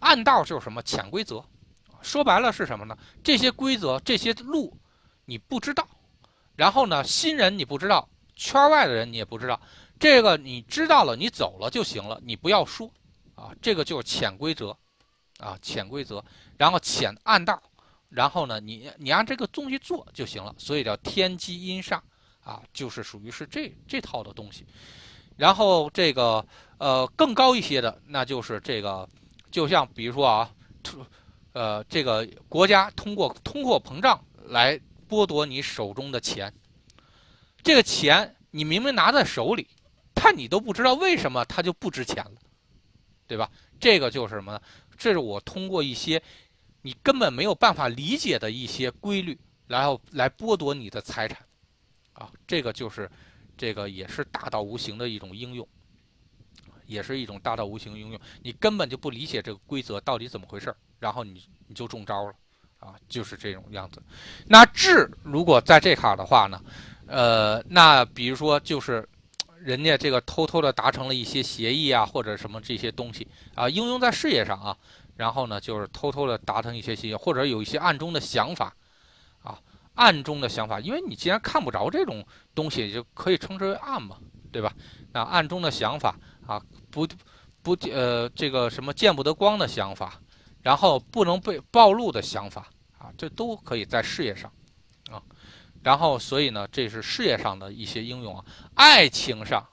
Speaker 1: 暗道就是什么潜规则，说白了是什么呢？这些规则、这些路你不知道，然后呢，新人你不知道，圈外的人你也不知道，这个你知道了，你走了就行了，你不要说啊，这个就是潜规则啊，潜规则，然后潜暗道，然后呢，你你按这个东西做就行了，所以叫天机阴煞啊，就是属于是这这套的东西。然后这个呃更高一些的，那就是这个，就像比如说啊，呃这个国家通过通货膨胀来剥夺你手中的钱，这个钱你明明拿在手里，但你都不知道为什么它就不值钱了，对吧？这个就是什么呢？这是我通过一些你根本没有办法理解的一些规律，然后来剥夺你的财产，啊，这个就是。这个也是大道无形的一种应用，也是一种大道无形应用。你根本就不理解这个规则到底怎么回事然后你你就中招了，啊，就是这种样子。那智如果在这卡的话呢，呃，那比如说就是人家这个偷偷的达成了一些协议啊，或者什么这些东西啊，应用在事业上啊，然后呢就是偷偷的达成一些协议，或者有一些暗中的想法啊。暗中的想法，因为你既然看不着这种东西，就可以称之为暗嘛，对吧？那暗中的想法啊，不不呃，这个什么见不得光的想法，然后不能被暴露的想法啊，这都可以在事业上。然后，所以呢，这是事业上的一些应用啊。爱情上，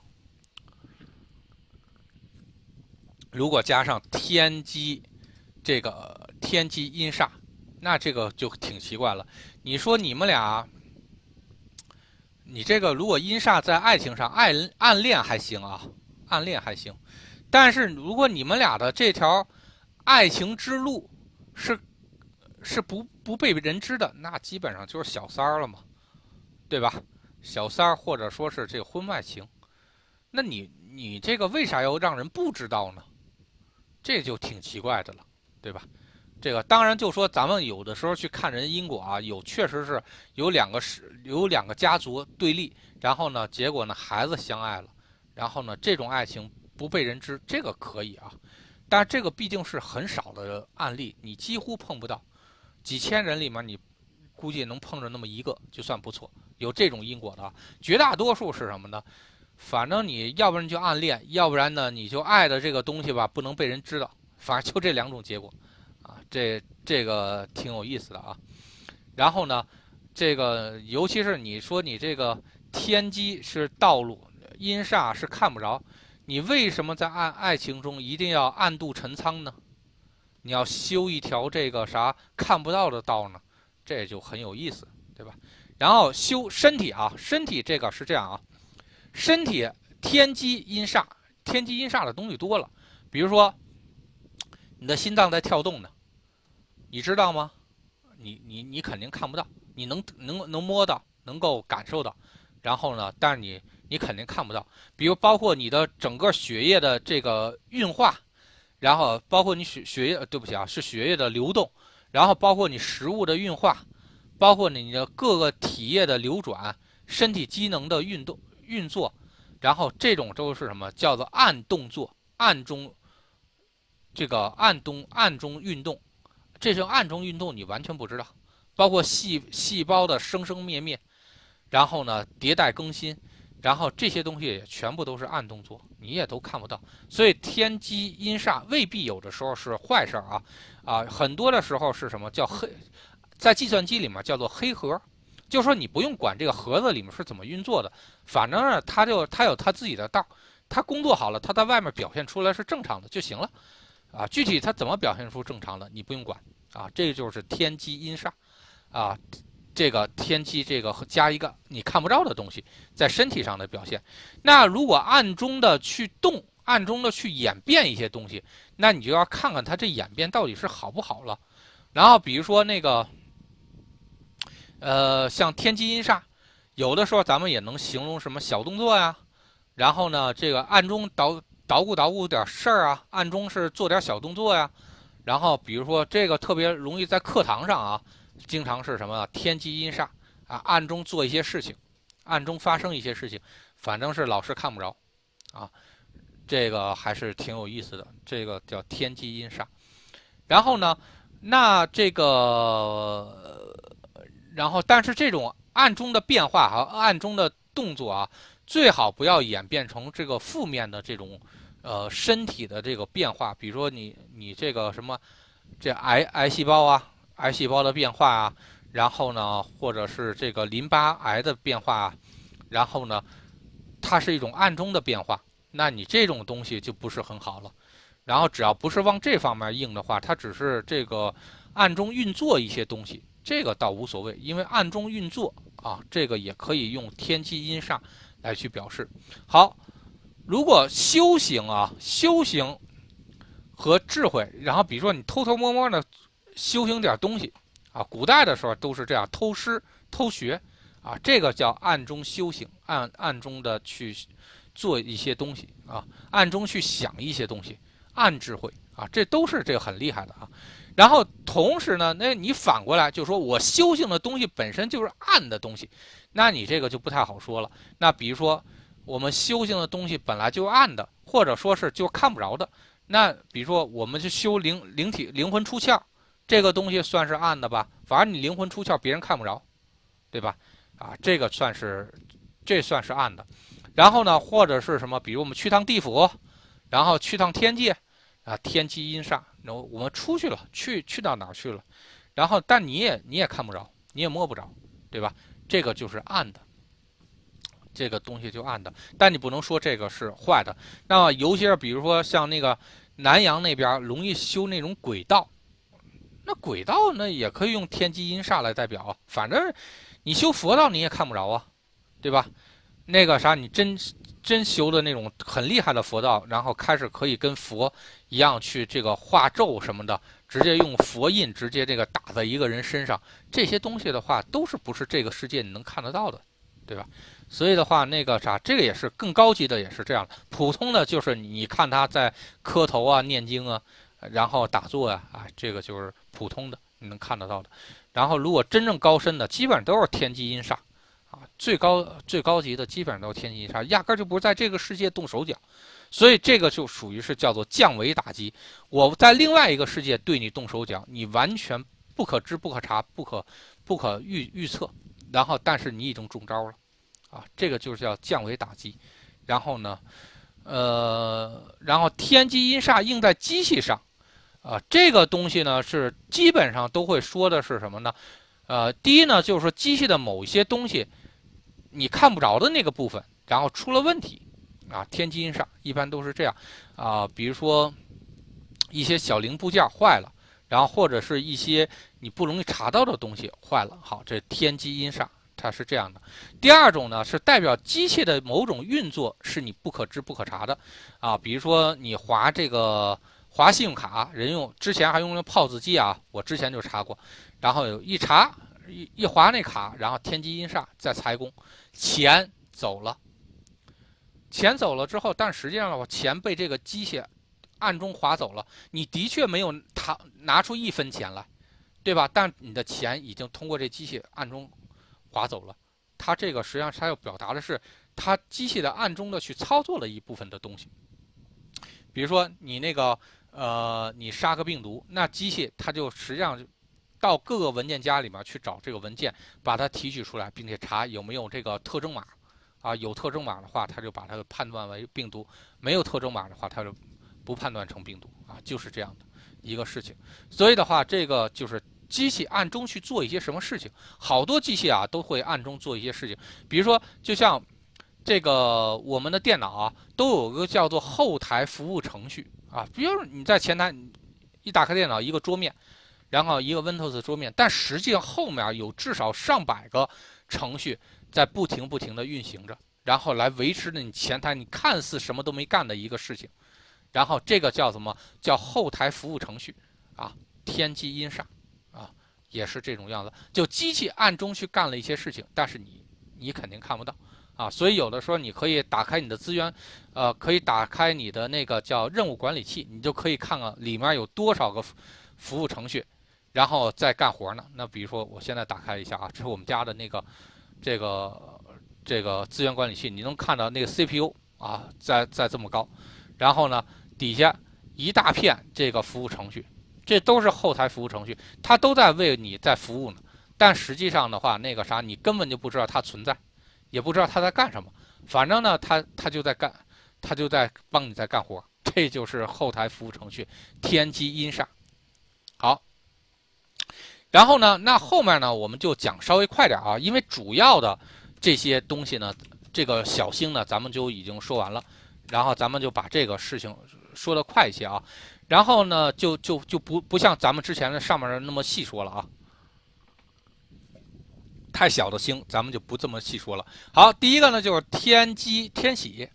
Speaker 1: 如果加上天机，这个天机阴煞。那这个就挺奇怪了。你说你们俩，你这个如果阴煞在爱情上，爱暗恋还行啊，暗恋还行。但是如果你们俩的这条爱情之路是是不不被人知的，那基本上就是小三儿了嘛，对吧？小三儿或者说是这个婚外情，那你你这个为啥要让人不知道呢？这就挺奇怪的了，对吧？这个当然就说咱们有的时候去看人因果啊，有确实是有两个是有两个家族对立，然后呢，结果呢孩子相爱了，然后呢这种爱情不被人知，这个可以啊，但这个毕竟是很少的案例，你几乎碰不到，几千人里面你估计能碰着那么一个就算不错，有这种因果的，绝大多数是什么呢？反正你要不然就暗恋，要不然呢你就爱的这个东西吧不能被人知道，反正就这两种结果。啊，这这个挺有意思的啊，然后呢，这个尤其是你说你这个天机是道路，阴煞是看不着，你为什么在爱爱情中一定要暗度陈仓呢？你要修一条这个啥看不到的道呢？这就很有意思，对吧？然后修身体啊，身体这个是这样啊，身体天机阴煞，天机阴煞的东西多了，比如说你的心脏在跳动呢。你知道吗？你你你肯定看不到，你能能能摸到，能够感受到，然后呢？但是你你肯定看不到。比如包括你的整个血液的这个运化，然后包括你血血液，对不起啊，是血液的流动，然后包括你食物的运化，包括你的各个体液的流转，身体机能的运动运作，然后这种都是什么？叫做暗动作，暗中这个暗中暗中运动。这是暗中运动你完全不知道，包括细细胞的生生灭灭，然后呢迭代更新，然后这些东西也全部都是暗动作，你也都看不到。所以天机阴煞未必有的时候是坏事儿啊，啊，很多的时候是什么叫黑，在计算机里面叫做黑盒，就说你不用管这个盒子里面是怎么运作的，反正呢它就它有它自己的道，它工作好了，它在外面表现出来是正常的就行了。啊，具体它怎么表现出正常的，你不用管。啊，这就是天机阴煞，啊，这个天机这个加一个你看不着的东西在身体上的表现。那如果暗中的去动，暗中的去演变一些东西，那你就要看看它这演变到底是好不好了。然后比如说那个，呃，像天机阴煞，有的时候咱们也能形容什么小动作呀，然后呢，这个暗中捣。捣鼓捣鼓点事儿啊，暗中是做点小动作呀，然后比如说这个特别容易在课堂上啊，经常是什么天机阴煞啊，暗中做一些事情，暗中发生一些事情，反正是老师看不着，啊，这个还是挺有意思的，这个叫天机阴煞。然后呢，那这个，然后但是这种暗中的变化和暗中的动作啊，最好不要演变成这个负面的这种呃身体的这个变化，比如说你你这个什么这癌癌细胞啊，癌细胞的变化啊，然后呢，或者是这个淋巴癌的变化啊，然后呢，它是一种暗中的变化。那你这种东西就不是很好了，然后只要不是往这方面硬的话，它只是这个暗中运作一些东西，这个倒无所谓，因为暗中运作啊，这个也可以用天机阴煞来去表示。好，如果修行啊，修行和智慧，然后比如说你偷偷摸摸的修行点东西啊，古代的时候都是这样偷师偷学啊，这个叫暗中修行，暗暗中的去。做一些东西啊，暗中去想一些东西，暗智慧啊，这都是这个很厉害的啊。然后同时呢，那你反过来就说我修行的东西本身就是暗的东西，那你这个就不太好说了。那比如说我们修行的东西本来就暗的，或者说是就看不着的。那比如说我们去修灵灵体灵魂出窍，这个东西算是暗的吧？反正你灵魂出窍，别人看不着，对吧？啊，这个算是这算是暗的。然后呢，或者是什么？比如我们去趟地府，然后去趟天界，啊，天机阴煞，然后我们出去了，去去到哪儿去了？然后，但你也你也看不着，你也摸不着，对吧？这个就是暗的，这个东西就暗的。但你不能说这个是坏的。那么，尤其是比如说像那个南阳那边容易修那种鬼道，那鬼道那也可以用天机阴煞来代表啊。反正你修佛道你也看不着啊，对吧？那个啥，你真真修的那种很厉害的佛道，然后开始可以跟佛一样去这个画咒什么的，直接用佛印直接这个打在一个人身上，这些东西的话都是不是这个世界你能看得到的，对吧？所以的话，那个啥，这个也是更高级的，也是这样。普通的就是你看他在磕头啊、念经啊，然后打坐啊，啊，这个就是普通的你能看得到的。然后如果真正高深的，基本上都是天机阴煞。啊最高最高级的基本上都是天机阴煞，压根儿就不是在这个世界动手脚，所以这个就属于是叫做降维打击。我在另外一个世界对你动手脚，你完全不可知、不可查、不可不可预预测，然后但是你已经中招了，啊，这个就是叫降维打击。然后呢，呃，然后天机阴煞应在机器上，啊，这个东西呢是基本上都会说的是什么呢？呃，第一呢就是说机器的某一些东西。你看不着的那个部分，然后出了问题，啊，天机阴煞一般都是这样，啊，比如说一些小零部件坏了，然后或者是一些你不容易查到的东西坏了，好，这天机阴煞它是这样的。第二种呢是代表机械的某种运作是你不可知不可查的，啊，比如说你划这个划信用卡，人用之前还用了 POS 机啊，我之前就查过，然后有一查。一一划那卡，然后天机阴煞在财宫，钱走了，钱走了之后，但实际上的话，钱被这个机械暗中划走了。你的确没有他拿出一分钱来，对吧？但你的钱已经通过这机械暗中划走了。它这个实际上它要表达的是，它机器的暗中的去操作了一部分的东西。比如说你那个呃，你杀个病毒，那机器它就实际上。到各个文件夹里面去找这个文件，把它提取出来，并且查有没有这个特征码，啊，有特征码的话，它就把它判断为病毒；没有特征码的话，它就不判断成病毒，啊，就是这样的一个事情。所以的话，这个就是机器暗中去做一些什么事情，好多机器啊都会暗中做一些事情，比如说，就像这个我们的电脑啊，都有个叫做后台服务程序啊，比如你在前台一打开电脑，一个桌面。然后一个 Windows 桌面，但实际上后面有至少上百个程序在不停不停的运行着，然后来维持着你前台你看似什么都没干的一个事情。然后这个叫什么？叫后台服务程序啊，天机阴煞，也是这种样子。就机器暗中去干了一些事情，但是你你肯定看不到啊。所以有的时候你可以打开你的资源，呃，可以打开你的那个叫任务管理器，你就可以看看里面有多少个服务程序。然后再干活呢？那比如说，我现在打开一下啊，这是我们家的那个，这个这个资源管理器，你能看到那个 CPU 啊，在在这么高，然后呢，底下一大片这个服务程序，这都是后台服务程序，它都在为你在服务呢。但实际上的话，那个啥，你根本就不知道它存在，也不知道它在干什么。反正呢，它它就在干，它就在帮你在干活。这就是后台服务程序，天机阴煞。好，然后呢，那后面呢，我们就讲稍微快点啊，因为主要的这些东西呢，这个小星呢，咱们就已经说完了。然后咱们就把这个事情说的快一些啊，然后呢，就就就不不像咱们之前的上面的那么细说了啊。太小的星，咱们就不这么细说了。好，第一个呢就是天机天喜，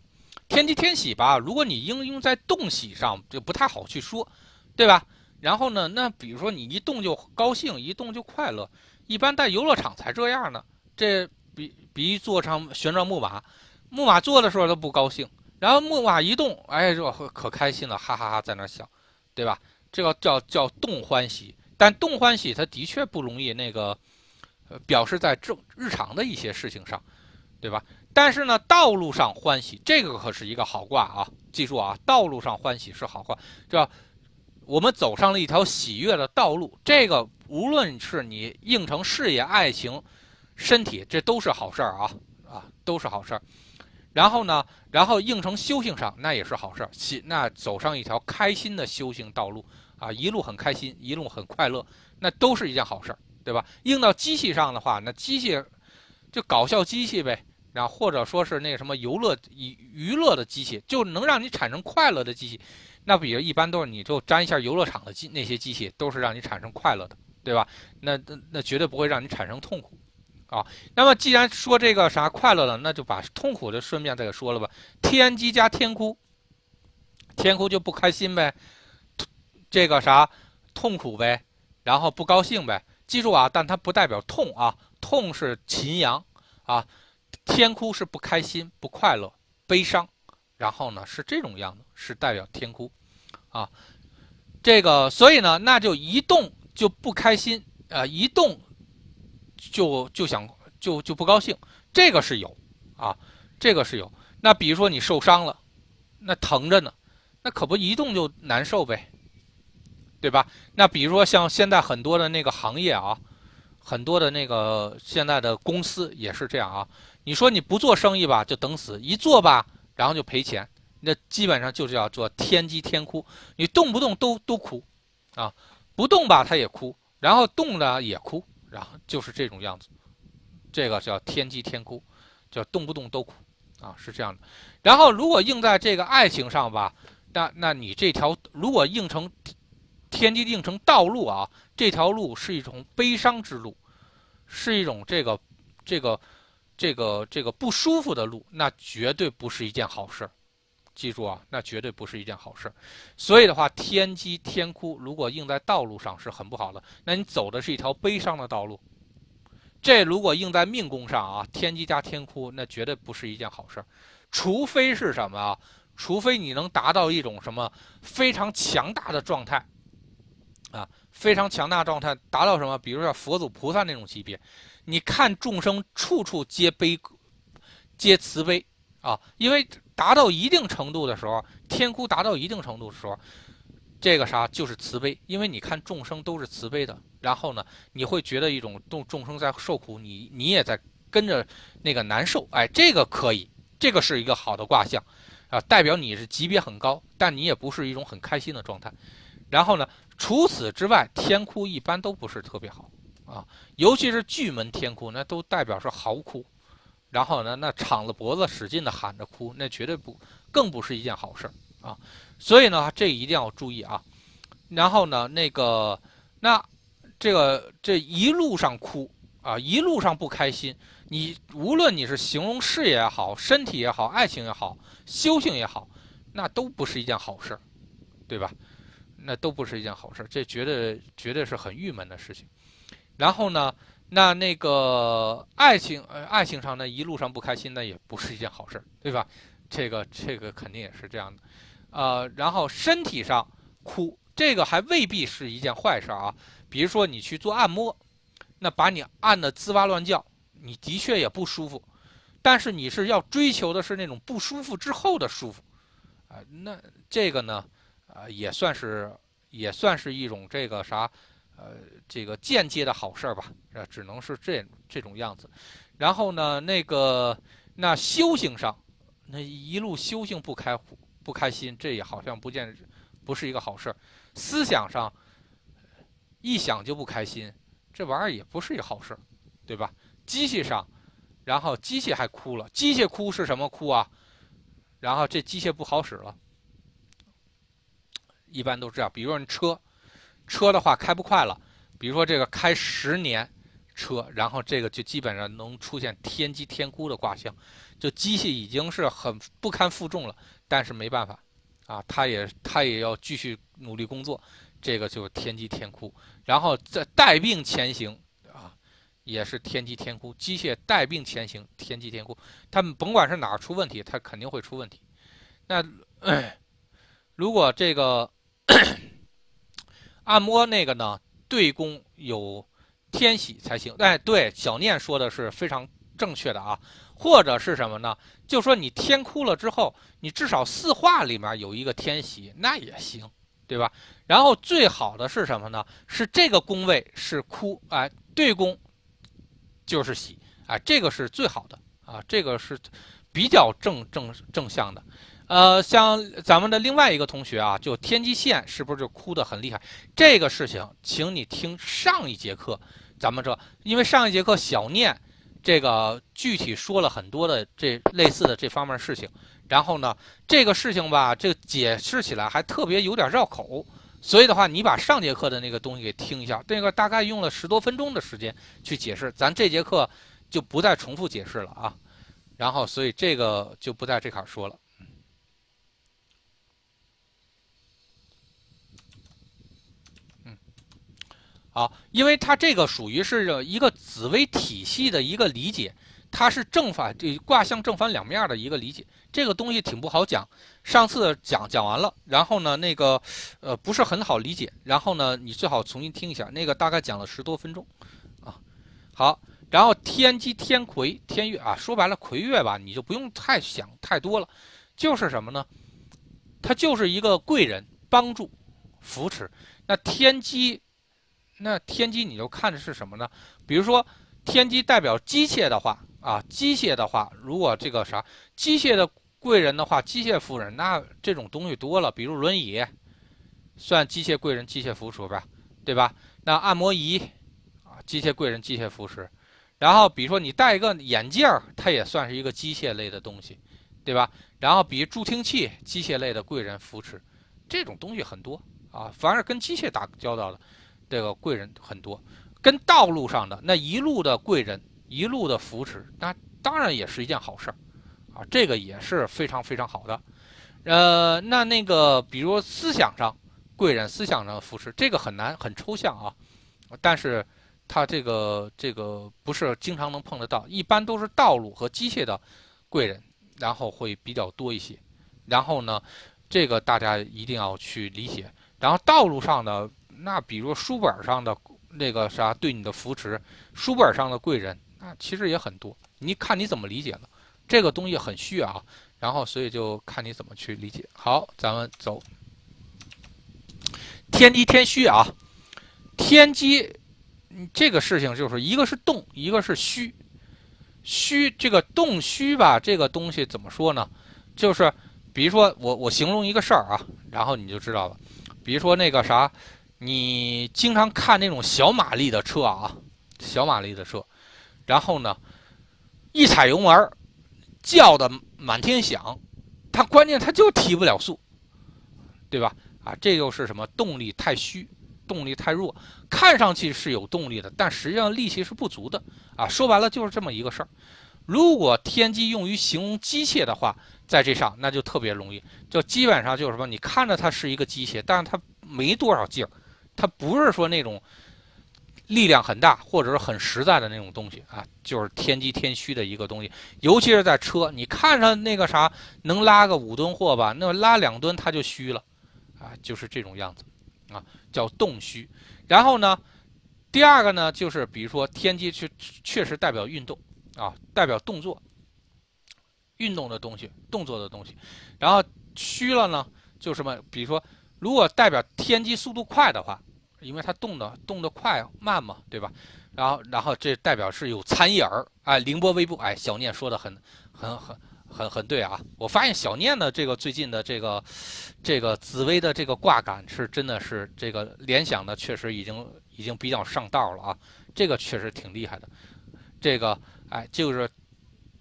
Speaker 1: 天机天喜吧，如果你应用在动喜上，就不太好去说，对吧？然后呢，那比如说你一动就高兴，一动就快乐，一般在游乐场才这样呢。这比比坐上旋转木马，木马坐的时候都不高兴。然后木马一动，哎，这可开心了，哈哈哈，在那笑，对吧？这个叫叫动欢喜，但动欢喜它的确不容易那个，呃，表示在正日常的一些事情上，对吧？但是呢，道路上欢喜，这个可是一个好卦啊！记住啊，道路上欢喜是好卦，这我们走上了一条喜悦的道路，这个无论是你应成事业、爱情、身体，这都是好事儿啊啊，都是好事儿。然后呢，然后应成修行上，那也是好事儿。那走上一条开心的修行道路啊，一路很开心，一路很快乐，那都是一件好事儿，对吧？应到机器上的话，那机器就搞笑机器呗，然后或者说是那什么游乐娱娱乐的机器，就能让你产生快乐的机器。那比如一般都是你就沾一下游乐场的机那些机器，都是让你产生快乐的，对吧？那那那绝对不会让你产生痛苦。啊，那么既然说这个啥快乐了，那就把痛苦的顺便再给说了吧。天机加天哭，天哭就不开心呗，这个啥痛苦呗，然后不高兴呗。记住啊，但它不代表痛啊，痛是秦阳啊，天哭是不开心、不快乐、悲伤，然后呢是这种样子，是代表天哭啊。这个所以呢，那就一动就不开心啊，一动。就就想就就不高兴，这个是有，啊，这个是有。那比如说你受伤了，那疼着呢，那可不一动就难受呗，对吧？那比如说像现在很多的那个行业啊，很多的那个现在的公司也是这样啊。你说你不做生意吧，就等死；一做吧，然后就赔钱。那基本上就是要做天机天哭，你动不动都都哭，啊，不动吧他也哭，然后动了也哭。然后就是这种样子，这个叫天机天哭，叫动不动都哭啊，是这样的。然后如果应在这个爱情上吧，那那你这条如果应成天机应成道路啊，这条路是一种悲伤之路，是一种这个这个这个这个不舒服的路，那绝对不是一件好事。记住啊，那绝对不是一件好事。所以的话，天机天哭如果应在道路上是很不好的。那你走的是一条悲伤的道路。这如果应在命宫上啊，天机加天哭，那绝对不是一件好事。除非是什么啊？除非你能达到一种什么非常强大的状态啊，非常强大状态，达到什么？比如说佛祖菩萨那种级别，你看众生处处皆悲，皆慈悲啊，因为。达到一定程度的时候，天哭达到一定程度的时候，这个啥就是慈悲，因为你看众生都是慈悲的，然后呢，你会觉得一种众众生在受苦，你你也在跟着那个难受，哎，这个可以，这个是一个好的卦象，啊，代表你是级别很高，但你也不是一种很开心的状态。然后呢，除此之外，天哭一般都不是特别好啊，尤其是巨门天哭，那都代表是嚎哭。然后呢，那敞着脖子使劲的喊着哭，那绝对不，更不是一件好事儿啊。所以呢，这一定要注意啊。然后呢，那个，那这个这一路上哭啊，一路上不开心，你无论你是形容事业也好，身体也好，爱情也好，修行也好，那都不是一件好事儿对吧？那都不是一件好事儿这绝对绝对是很郁闷的事情。然后呢？那那个爱情，呃，爱情上呢，一路上不开心，那也不是一件好事，对吧？这个这个肯定也是这样的，呃，然后身体上哭，这个还未必是一件坏事啊。比如说你去做按摩，那把你按的滋哇乱叫，你的确也不舒服，但是你是要追求的是那种不舒服之后的舒服，啊，那这个呢，啊，也算是也算是一种这个啥，呃，这个间接的好事儿吧，呃，只能是这这种样子。然后呢，那个那修行上，那一路修行不开不开心，这也好像不见不是一个好事儿。思想上一想就不开心，这玩意儿也不是一个好事儿，对吧？机器上，然后机器还哭了，机械哭是什么哭啊？然后这机械不好使了。一般都是这样，比如说你车，车的话开不快了，比如说这个开十年车，然后这个就基本上能出现天机天哭的卦象，就机器已经是很不堪负重了，但是没办法，啊，他也他也要继续努力工作，这个就是天机天哭，然后再带病前行啊，也是天机天哭，机械带病前行，天机天哭，他们甭管是哪儿出问题，它肯定会出问题，那 如果这个。按摩那个呢，对宫有天喜才行。哎，对，小念说的是非常正确的啊。或者是什么呢？就说你天哭了之后，你至少四化里面有一个天喜，那也行，对吧？然后最好的是什么呢？是这个宫位是哭，哎，对宫就是喜，哎，这个是最好的啊，这个是比较正正正向的。呃，像咱们的另外一个同学啊，就天际线是不是就哭得很厉害？这个事情，请你听上一节课，咱们这，因为上一节课小念这个具体说了很多的这类似的这方面事情，然后呢，这个事情吧，这解释起来还特别有点绕口，所以的话，你把上节课的那个东西给听一下，那个大概用了十多分钟的时间去解释，咱这节课就不再重复解释了啊，然后所以这个就不在这坎说了。啊，因为它这个属于是一个紫微体系的一个理解，它是正反这卦象正反两面的一个理解，这个东西挺不好讲。上次讲讲完了，然后呢，那个呃不是很好理解，然后呢，你最好重新听一下，那个大概讲了十多分钟，啊，好，然后天机天魁天月啊，说白了魁月吧，你就不用太想太多了，就是什么呢？它就是一个贵人帮助扶持，那天机。那天机你就看的是什么呢？比如说天机代表机械的话啊，机械的话，如果这个啥机械的贵人的话，机械夫人，那这种东西多了，比如轮椅，算机械贵人、机械扶持吧，对吧？那按摩仪啊，机械贵人、机械扶持。然后比如说你戴一个眼镜儿，它也算是一个机械类的东西，对吧？然后比助听器，机械类的贵人扶持，这种东西很多啊，凡是跟机械打交道的。这个贵人很多，跟道路上的那一路的贵人，一路的扶持，那当然也是一件好事儿，啊，这个也是非常非常好的。呃，那那个比如思想上贵人，思想上的扶持，这个很难很抽象啊，但是他这个这个不是经常能碰得到，一般都是道路和机械的贵人，然后会比较多一些。然后呢，这个大家一定要去理解。然后道路上的。那比如书本上的那个啥对你的扶持，书本上的贵人，那其实也很多。你看你怎么理解了，这个东西很虚啊。然后所以就看你怎么去理解。好，咱们走。天机天虚啊，天机这个事情就是一个是动，一个是虚。虚这个动虚吧，这个东西怎么说呢？就是比如说我我形容一个事儿啊，然后你就知道了。比如说那个啥。你经常看那种小马力的车啊，小马力的车，然后呢，一踩油门，叫的满天响，它关键它就提不了速，对吧？啊，这就是什么动力太虚，动力太弱，看上去是有动力的，但实际上力气是不足的啊。说白了就是这么一个事儿。如果天机用于形容机械的话，在这上那就特别容易，就基本上就是什么，你看着它是一个机械，但是它没多少劲儿。它不是说那种力量很大或者是很实在的那种东西啊，就是天机天虚的一个东西。尤其是在车，你看上那个啥能拉个五吨货吧，那拉两吨它就虚了，啊，就是这种样子，啊，叫动虚。然后呢，第二个呢，就是比如说天机确确实代表运动啊，代表动作，运动的东西，动作的东西。然后虚了呢，就什么，比如说。如果代表天机速度快的话，因为它动的动得快慢嘛，对吧？然后然后这代表是有残影儿，哎，凌波微步，哎，小念说的很很很很很对啊！我发现小念的这个最近的这个这个紫薇的这个挂感是真的是这个联想的，确实已经已经比较上道了啊，这个确实挺厉害的，这个哎就是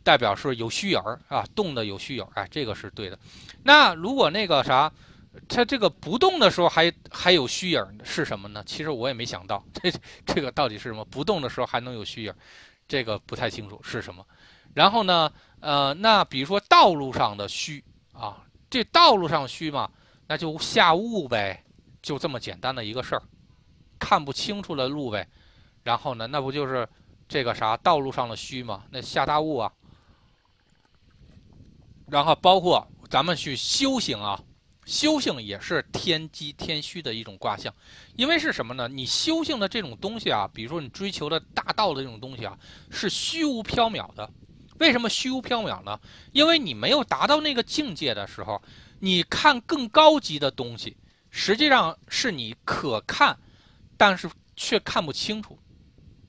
Speaker 1: 代表是有虚影儿啊，动的有虚影儿，哎，这个是对的。那如果那个啥？它这个不动的时候还还有虚影是什么呢？其实我也没想到，这这个到底是什么？不动的时候还能有虚影，这个不太清楚是什么。然后呢，呃，那比如说道路上的虚啊，这道路上虚嘛，那就下雾呗，就这么简单的一个事儿，看不清楚的路呗。然后呢，那不就是这个啥道路上的虚吗？那下大雾啊。然后包括咱们去修行啊。修行也是天机天虚的一种卦象，因为是什么呢？你修行的这种东西啊，比如说你追求的大道的这种东西啊，是虚无缥缈的。为什么虚无缥缈呢？因为你没有达到那个境界的时候，你看更高级的东西，实际上是你可看，但是却看不清楚，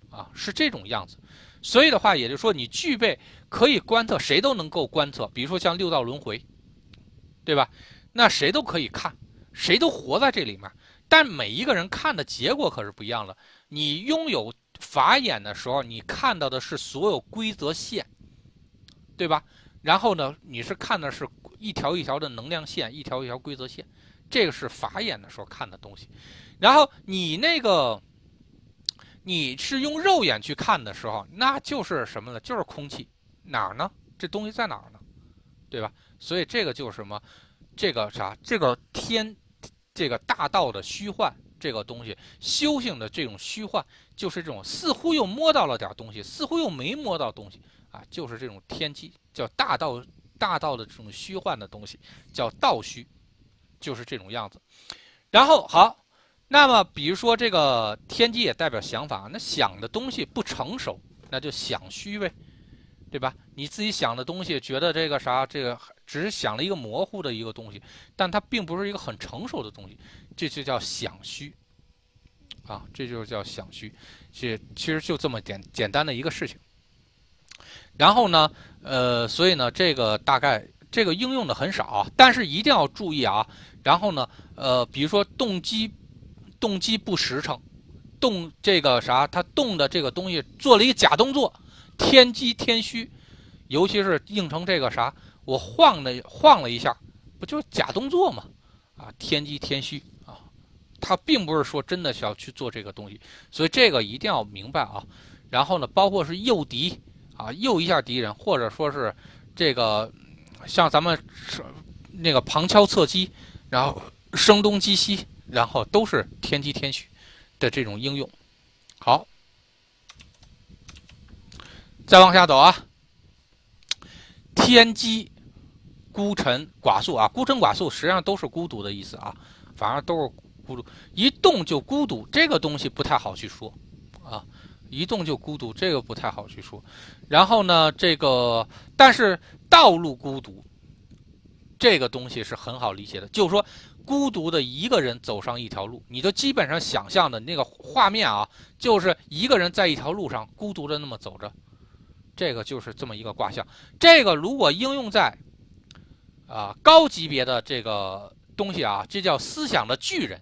Speaker 1: 啊，是这种样子。所以的话，也就是说，你具备可以观测，谁都能够观测。比如说像六道轮回，对吧？那谁都可以看，谁都活在这里面，但每一个人看的结果可是不一样的。你拥有法眼的时候，你看到的是所有规则线，对吧？然后呢，你是看的是一条一条的能量线，一条一条规则线，这个是法眼的时候看的东西。然后你那个，你是用肉眼去看的时候，那就是什么呢？就是空气，哪儿呢？这东西在哪儿呢？对吧？所以这个就是什么？这个啥？这个天，这个大道的虚幻，这个东西修行的这种虚幻，就是这种似乎又摸到了点东西，似乎又没摸到东西啊，就是这种天机，叫大道，大道的这种虚幻的东西，叫道虚，就是这种样子。然后好，那么比如说这个天机也代表想法，那想的东西不成熟，那就想虚呗。对吧？你自己想的东西，觉得这个啥，这个只是想了一个模糊的一个东西，但它并不是一个很成熟的东西，这就叫想虚，啊，这就是叫想虚，这其实就这么简简单的一个事情。然后呢，呃，所以呢，这个大概这个应用的很少，但是一定要注意啊。然后呢，呃，比如说动机，动机不实诚，动这个啥，它动的这个东西做了一个假动作。天机天虚，尤其是应成这个啥，我晃了晃了一下，不就假动作吗？啊，天机天虚啊，他并不是说真的想要去做这个东西，所以这个一定要明白啊。然后呢，包括是诱敌啊，诱一下敌人，或者说是这个像咱们那个旁敲侧击，然后声东击西，然后都是天机天虚的这种应用。好。再往下走啊，天机孤臣寡宿啊，孤臣寡宿实际上都是孤独的意思啊，反而都是孤独，一动就孤独，这个东西不太好去说啊，一动就孤独，这个不太好去说。然后呢，这个但是道路孤独，这个东西是很好理解的，就是说孤独的一个人走上一条路，你就基本上想象的那个画面啊，就是一个人在一条路上孤独的那么走着。这个就是这么一个卦象，这个如果应用在啊高级别的这个东西啊，这叫思想的巨人。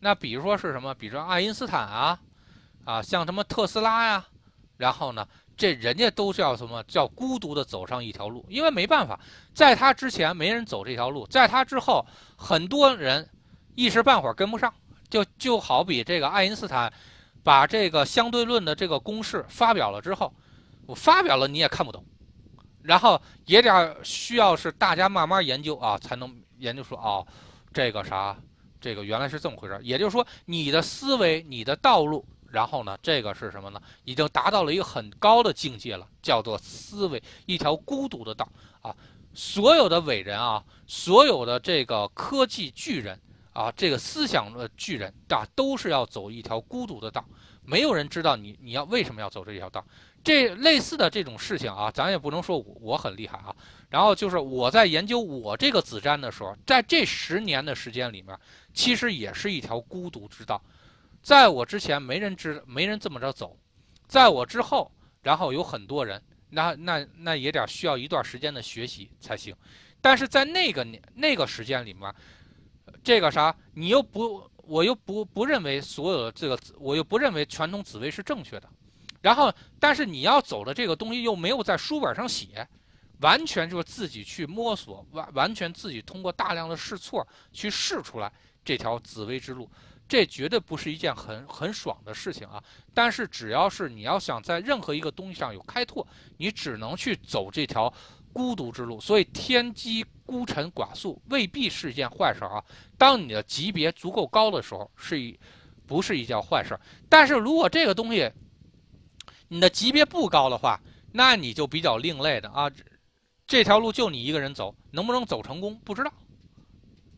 Speaker 1: 那比如说是什么？比如说爱因斯坦啊，啊像什么特斯拉呀，然后呢，这人家都叫什么叫孤独的走上一条路，因为没办法，在他之前没人走这条路，在他之后很多人一时半会儿跟不上，就就好比这个爱因斯坦把这个相对论的这个公式发表了之后。我发表了你也看不懂，然后也得需要是大家慢慢研究啊，才能研究出哦，这个啥，这个原来是这么回事。也就是说，你的思维、你的道路，然后呢，这个是什么呢？已经达到了一个很高的境界了，叫做思维一条孤独的道啊。所有的伟人啊，所有的这个科技巨人啊，这个思想的巨人啊，都是要走一条孤独的道。没有人知道你你要为什么要走这条道。这类似的这种事情啊，咱也不能说我我很厉害啊。然后就是我在研究我这个子瞻的时候，在这十年的时间里面，其实也是一条孤独之道。在我之前没人知没人这么着走，在我之后，然后有很多人，那那那也得需要一段时间的学习才行。但是在那个年那个时间里面，这个啥，你又不我又不不认为所有的这个我又不认为传统紫薇是正确的。然后，但是你要走的这个东西又没有在书本上写，完全就是自己去摸索，完完全自己通过大量的试错去试出来这条紫薇之路，这绝对不是一件很很爽的事情啊！但是只要是你要想在任何一个东西上有开拓，你只能去走这条孤独之路。所以天机孤臣寡宿未必是一件坏事啊！当你的级别足够高的时候，是一不是一件坏事？但是如果这个东西，你的级别不高的话，那你就比较另类的啊。这条路就你一个人走，能不能走成功不知道，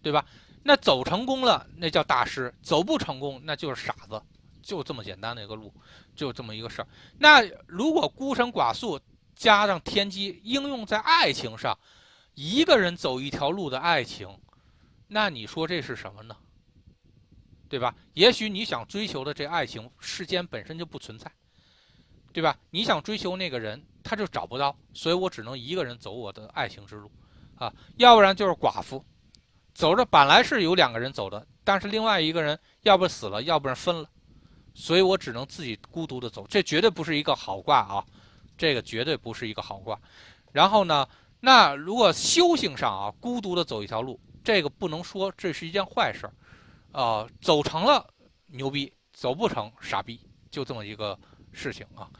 Speaker 1: 对吧？那走成功了，那叫大师；走不成功，那就是傻子。就这么简单的一个路，就这么一个事儿。那如果孤身寡宿加上天机应用在爱情上，一个人走一条路的爱情，那你说这是什么呢？对吧？也许你想追求的这爱情，世间本身就不存在。对吧？你想追求那个人，他就找不到，所以我只能一个人走我的爱情之路，啊，要不然就是寡妇，走着本来是有两个人走的，但是另外一个人要不死了，要不然分了，所以我只能自己孤独的走，这绝对不是一个好卦啊，这个绝对不是一个好卦。然后呢，那如果修行上啊，孤独的走一条路，这个不能说这是一件坏事，啊，走成了牛逼，走不成傻逼，就这么一个事情啊。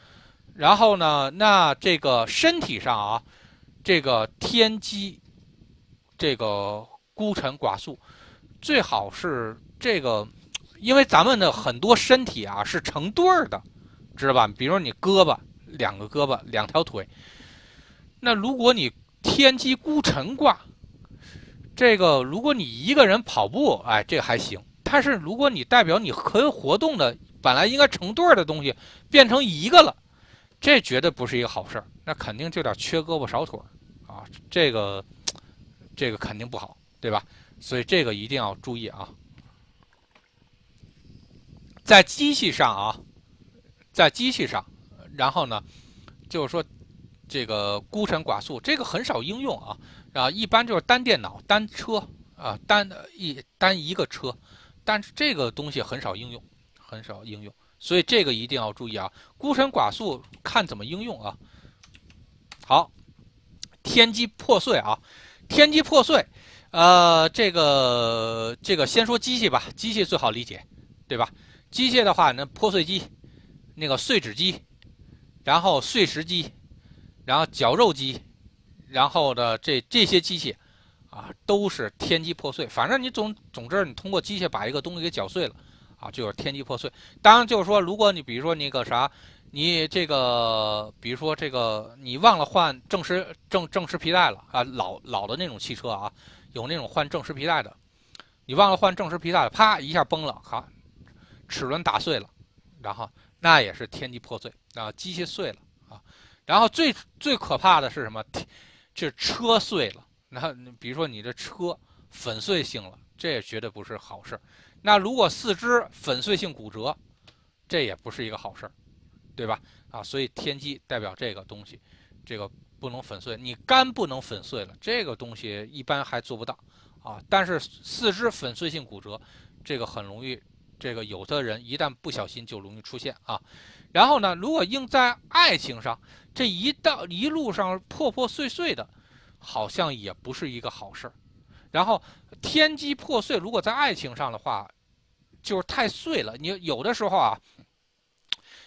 Speaker 1: 然后呢？那这个身体上啊，这个天机，这个孤臣寡宿，最好是这个，因为咱们的很多身体啊是成对儿的，知道吧？比如你胳膊两个胳膊两条腿，那如果你天机孤臣卦，这个如果你一个人跑步，哎，这还行。但是如果你代表你可以活动的，本来应该成对儿的东西，变成一个了。这绝对不是一个好事儿，那肯定就得缺胳膊少腿儿啊，这个，这个肯定不好，对吧？所以这个一定要注意啊。在机器上啊，在机器上，然后呢，就是说这个孤臣寡宿，这个很少应用啊啊，一般就是单电脑、单车啊，单一单一个车，但是这个东西很少应用，很少应用。所以这个一定要注意啊，孤臣寡宿看怎么应用啊。好，天机破碎啊，天机破碎，呃，这个这个先说机器吧，机器最好理解，对吧？机械的话，那破碎机，那个碎纸机，然后碎石机，然后绞肉机，然后的这这些机器啊，都是天机破碎。反正你总总之你通过机械把一个东西给绞碎了。啊，就是天机破碎。当然，就是说，如果你比如说那个啥，你这个，比如说这个，你忘了换正时正正时皮带了啊，老老的那种汽车啊，有那种换正时皮带的，你忘了换正时皮带了，啪一下崩了，好，齿轮打碎了，然后那也是天机破碎啊，机器碎了啊。然后最最可怕的是什么？这 车碎了，那比如说你这车粉碎性了，这也绝对不是好事。那如果四肢粉碎性骨折，这也不是一个好事儿，对吧？啊，所以天机代表这个东西，这个不能粉碎，你肝不能粉碎了，这个东西一般还做不到啊。但是四肢粉碎性骨折，这个很容易，这个有的人一旦不小心就容易出现啊。然后呢，如果应在爱情上，这一道一路上破破碎碎的，好像也不是一个好事儿。然后天机破碎，如果在爱情上的话，就是太碎了。你有的时候啊，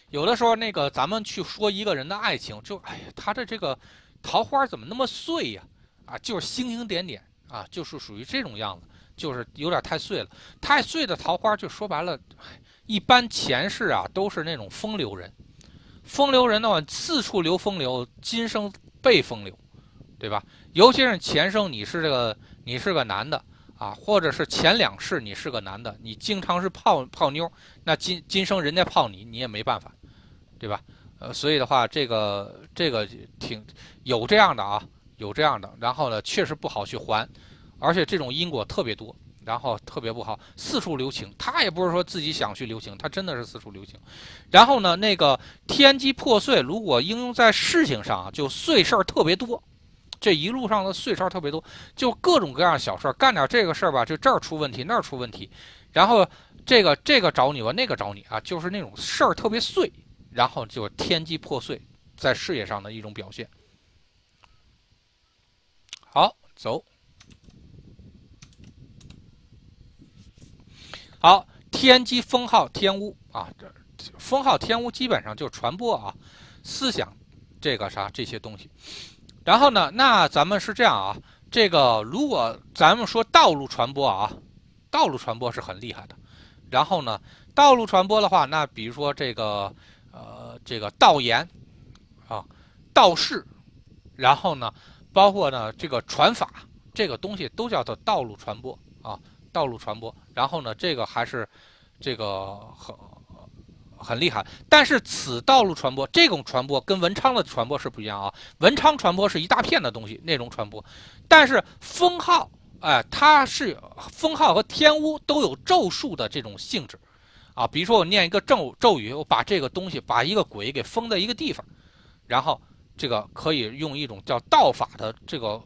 Speaker 1: 有的时候那个咱们去说一个人的爱情，就哎呀，他的这个桃花怎么那么碎呀？啊，就是星星点点啊，就是属于这种样子，就是有点太碎了。太碎的桃花，就说白了，一般前世啊都是那种风流人。风流人的话，四处留风流，今生被风流，对吧？尤其是前生你是这个。你是个男的啊，或者是前两世你是个男的，你经常是泡泡妞，那今今生人家泡你，你也没办法，对吧？呃，所以的话，这个这个挺有这样的啊，有这样的，然后呢，确实不好去还，而且这种因果特别多。然后特别不好，四处留情。他也不是说自己想去留情，他真的是四处留情。然后呢，那个天机破碎，如果应用在事情上啊，就碎事儿特别多。这一路上的碎事儿特别多，就各种各样小事儿，干点这个事儿吧，就这儿出问题，那儿出问题。然后这个这个找你吧，那个找你啊，就是那种事儿特别碎，然后就天机破碎，在事业上的一种表现。好，走。好，天机封号天屋啊，这封号天屋基本上就传播啊，思想这个啥这些东西。然后呢，那咱们是这样啊，这个如果咱们说道路传播啊，道路传播是很厉害的。然后呢，道路传播的话，那比如说这个呃这个道言啊，道士，然后呢，包括呢这个传法这个东西都叫做道路传播啊。道路传播，然后呢，这个还是这个很很厉害。但是此道路传播这种传播跟文昌的传播是不一样啊。文昌传播是一大片的东西那种传播，但是封号，哎，它是封号和天屋都有咒术的这种性质啊。比如说我念一个咒咒语，我把这个东西把一个鬼给封在一个地方，然后这个可以用一种叫道法的这个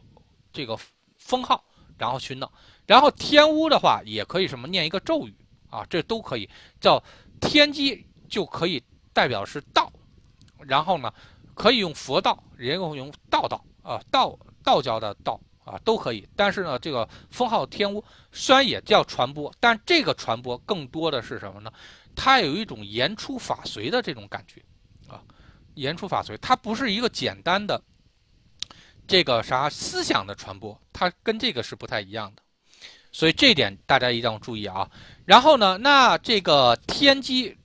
Speaker 1: 这个封号，然后去弄。然后天屋的话也可以什么念一个咒语啊，这都可以叫天机，就可以代表是道。然后呢，可以用佛道，也可以用道道啊，道道教的道啊都可以。但是呢，这个封号天屋虽然也叫传播，但这个传播更多的是什么呢？它有一种言出法随的这种感觉啊，言出法随，它不是一个简单的这个啥思想的传播，它跟这个是不太一样的。所以这点大家一定要注意啊。然后呢，那这个天机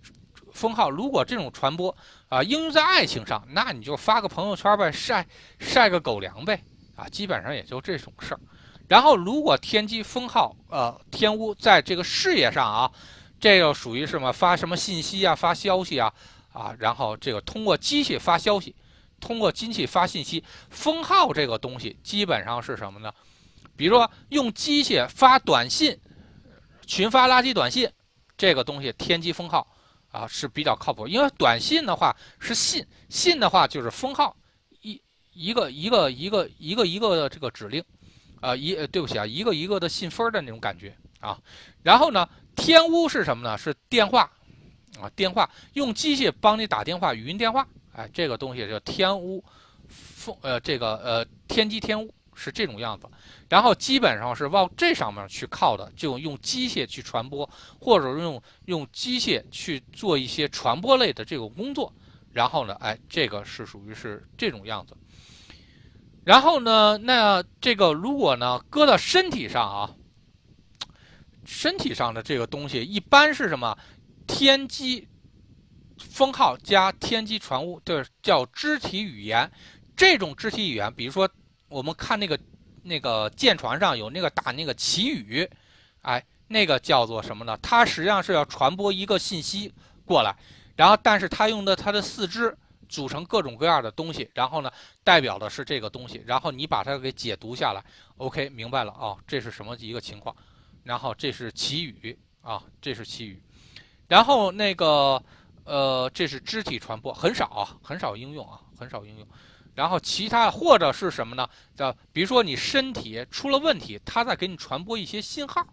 Speaker 1: 封号，如果这种传播啊应用在爱情上，那你就发个朋友圈呗，晒晒个狗粮呗，啊，基本上也就这种事儿。然后如果天机封号，呃，天屋在这个事业上啊，这个属于什么？发什么信息啊？发消息啊？啊，然后这个通过机器发消息，通过机器发信息，封号这个东西基本上是什么呢？比如说用机械发短信，群发垃圾短信，这个东西天机封号啊是比较靠谱。因为短信的话是信，信的话就是封号，一一个一个一个一个一个的这个指令，啊一对不起啊一个一个的信封的那种感觉啊。然后呢，天屋是什么呢？是电话啊电话用机械帮你打电话，语音电话，哎这个东西叫天屋封呃这个呃天机天屋。是这种样子，然后基本上是往这上面去靠的，就用机械去传播，或者用用机械去做一些传播类的这个工作。然后呢，哎，这个是属于是这种样子。然后呢，那这个如果呢搁到身体上啊，身体上的这个东西一般是什么？天机封号加天机传物，就是叫肢体语言。这种肢体语言，比如说。我们看那个那个舰船上有那个打那个旗语，哎，那个叫做什么呢？它实际上是要传播一个信息过来，然后但是它用的它的四肢组成各种各样的东西，然后呢代表的是这个东西，然后你把它给解读下来，OK，明白了啊？这是什么一个情况？然后这是旗语啊，这是旗语，然后那个呃，这是肢体传播，很少啊，很少应用啊，很少应用。然后其他或者是什么呢？叫比如说你身体出了问题，它在给你传播一些信号，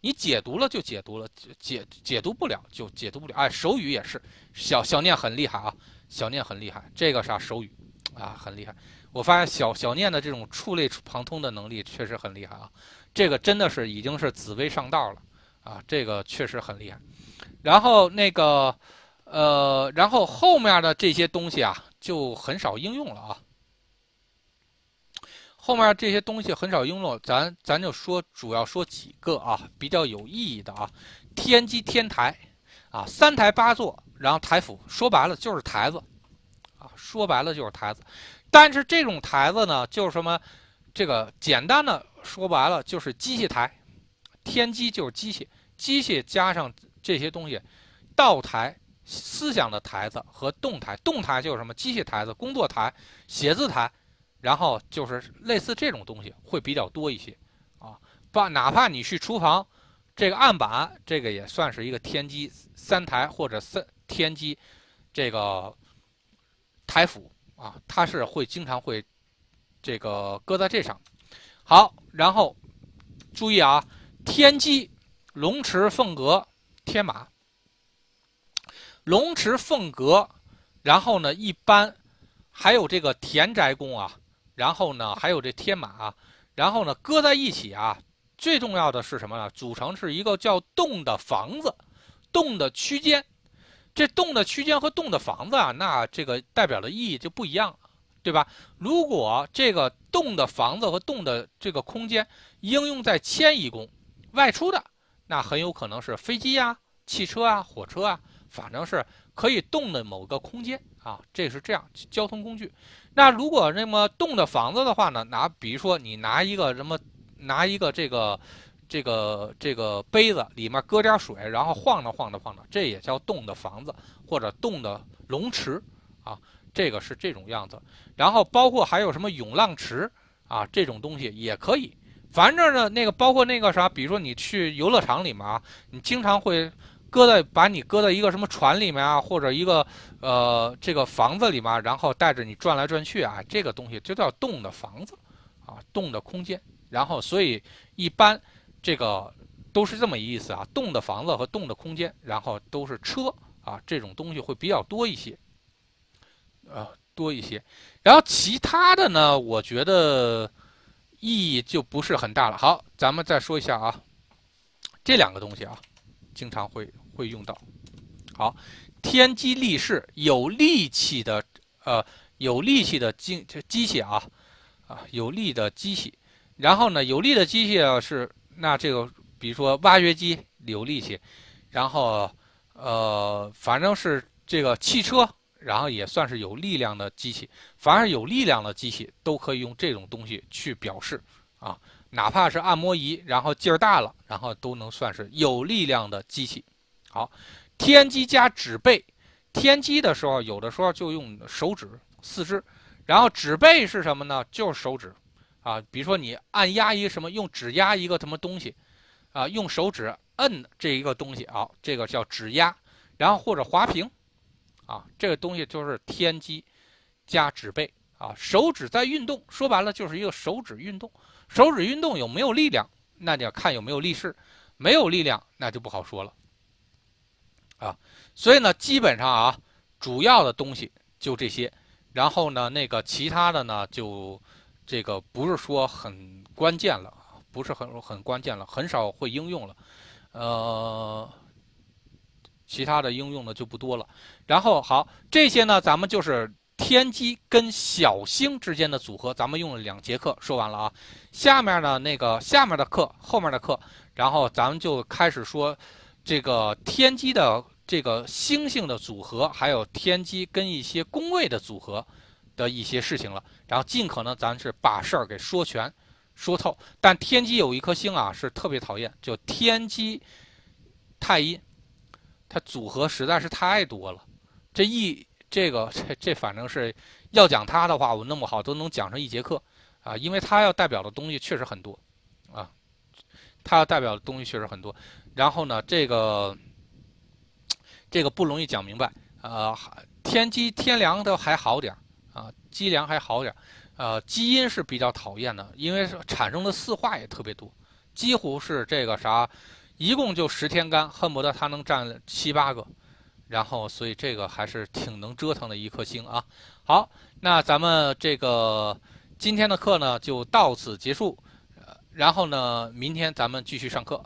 Speaker 1: 你解读了就解读了，解解读不了就解读不了。哎，手语也是，小小念很厉害啊，小念很厉害，这个啥手语啊很厉害。我发现小小念的这种触类旁通的能力确实很厉害啊，这个真的是已经是紫薇上道了啊，这个确实很厉害。然后那个呃，然后后面的这些东西啊就很少应用了啊。后面这些东西很少用了，咱咱就说主要说几个啊，比较有意义的啊。天机天台，啊，三台八座，然后台府，说白了就是台子，啊，说白了就是台子。但是这种台子呢，就是什么，这个简单的说白了就是机械台，天机就是机械，机械加上这些东西，道台思想的台子和动台，动台就是什么机械台子、工作台、写字台，然后就是类似这种东西会比较多一些啊。把哪怕你去厨房，这个案板这个也算是一个天机三台或者三天机这个台府啊，它是会经常会这个搁在这上。好，然后注意啊，天机龙池凤阁天马。龙池凤阁，然后呢，一般还有这个田宅宫啊，然后呢，还有这天马，然后呢，搁在一起啊。最重要的是什么呢？组成是一个叫洞的房子，洞的区间。这洞的区间和洞的房子啊，那这个代表的意义就不一样了，对吧？如果这个洞的房子和洞的这个空间应用在迁移宫外出的，那很有可能是飞机呀、汽车啊、火车啊。反正是可以动的某个空间啊，这是这样交通工具。那如果那么动的房子的话呢？拿比如说你拿一个什么，拿一个这个这个这个杯子，里面搁点水，然后晃荡晃荡晃荡，这也叫动的房子或者动的龙池啊。这个是这种样子。然后包括还有什么涌浪池啊，这种东西也可以。反正呢，那个包括那个啥，比如说你去游乐场里面啊，你经常会。搁在把你搁在一个什么船里面啊，或者一个呃这个房子里面，然后带着你转来转去啊，这个东西就叫动的房子，啊，动的空间。然后所以一般这个都是这么意思啊，动的房子和动的空间，然后都是车啊，这种东西会比较多一些，啊多一些。然后其他的呢，我觉得意义就不是很大了。好，咱们再说一下啊，这两个东西啊，经常会。会用到，好，天机力士有力气的，呃，有力气的机机器啊，啊，有力的机器。然后呢，有力的机器啊是那这个，比如说挖掘机有力气，然后呃，反正是这个汽车，然后也算是有力量的机器。凡是有力量的机器，都可以用这种东西去表示啊，哪怕是按摩仪，然后劲儿大了，然后都能算是有力量的机器。好，天机加指背，天机的时候有的时候就用手指、四肢，然后指背是什么呢？就是手指，啊，比如说你按压一个什么，用指压一个什么东西，啊，用手指摁这一个东西，啊，这个叫指压，然后或者滑屏，啊，这个东西就是天机加指背，啊，手指在运动，说白了就是一个手指运动，手指运动有没有力量，那你要看有没有力势，没有力量那就不好说了。啊，所以呢，基本上啊，主要的东西就这些，然后呢，那个其他的呢，就这个不是说很关键了，不是很很关键了，很少会应用了，呃，其他的应用的就不多了。然后好，这些呢，咱们就是天机跟小星之间的组合，咱们用了两节课说完了啊。下面呢，那个下面的课，后面的课，然后咱们就开始说。这个天机的这个星星的组合，还有天机跟一些宫位的组合的一些事情了，然后尽可能咱是把事儿给说全、说透。但天机有一颗星啊，是特别讨厌，就天机太阴，它组合实在是太多了。这一这个这这反正是要讲它的话，我弄不好都能讲上一节课啊，因为它要代表的东西确实很多啊，它要代表的东西确实很多。然后呢，这个这个不容易讲明白啊。天机天梁都还好点啊，机梁还好点呃，基因是比较讨厌的，因为产生的四化也特别多，几乎是这个啥，一共就十天干，恨不得它能占七八个。然后，所以这个还是挺能折腾的一颗星啊。好，那咱们这个今天的课呢就到此结束，然后呢，明天咱们继续上课。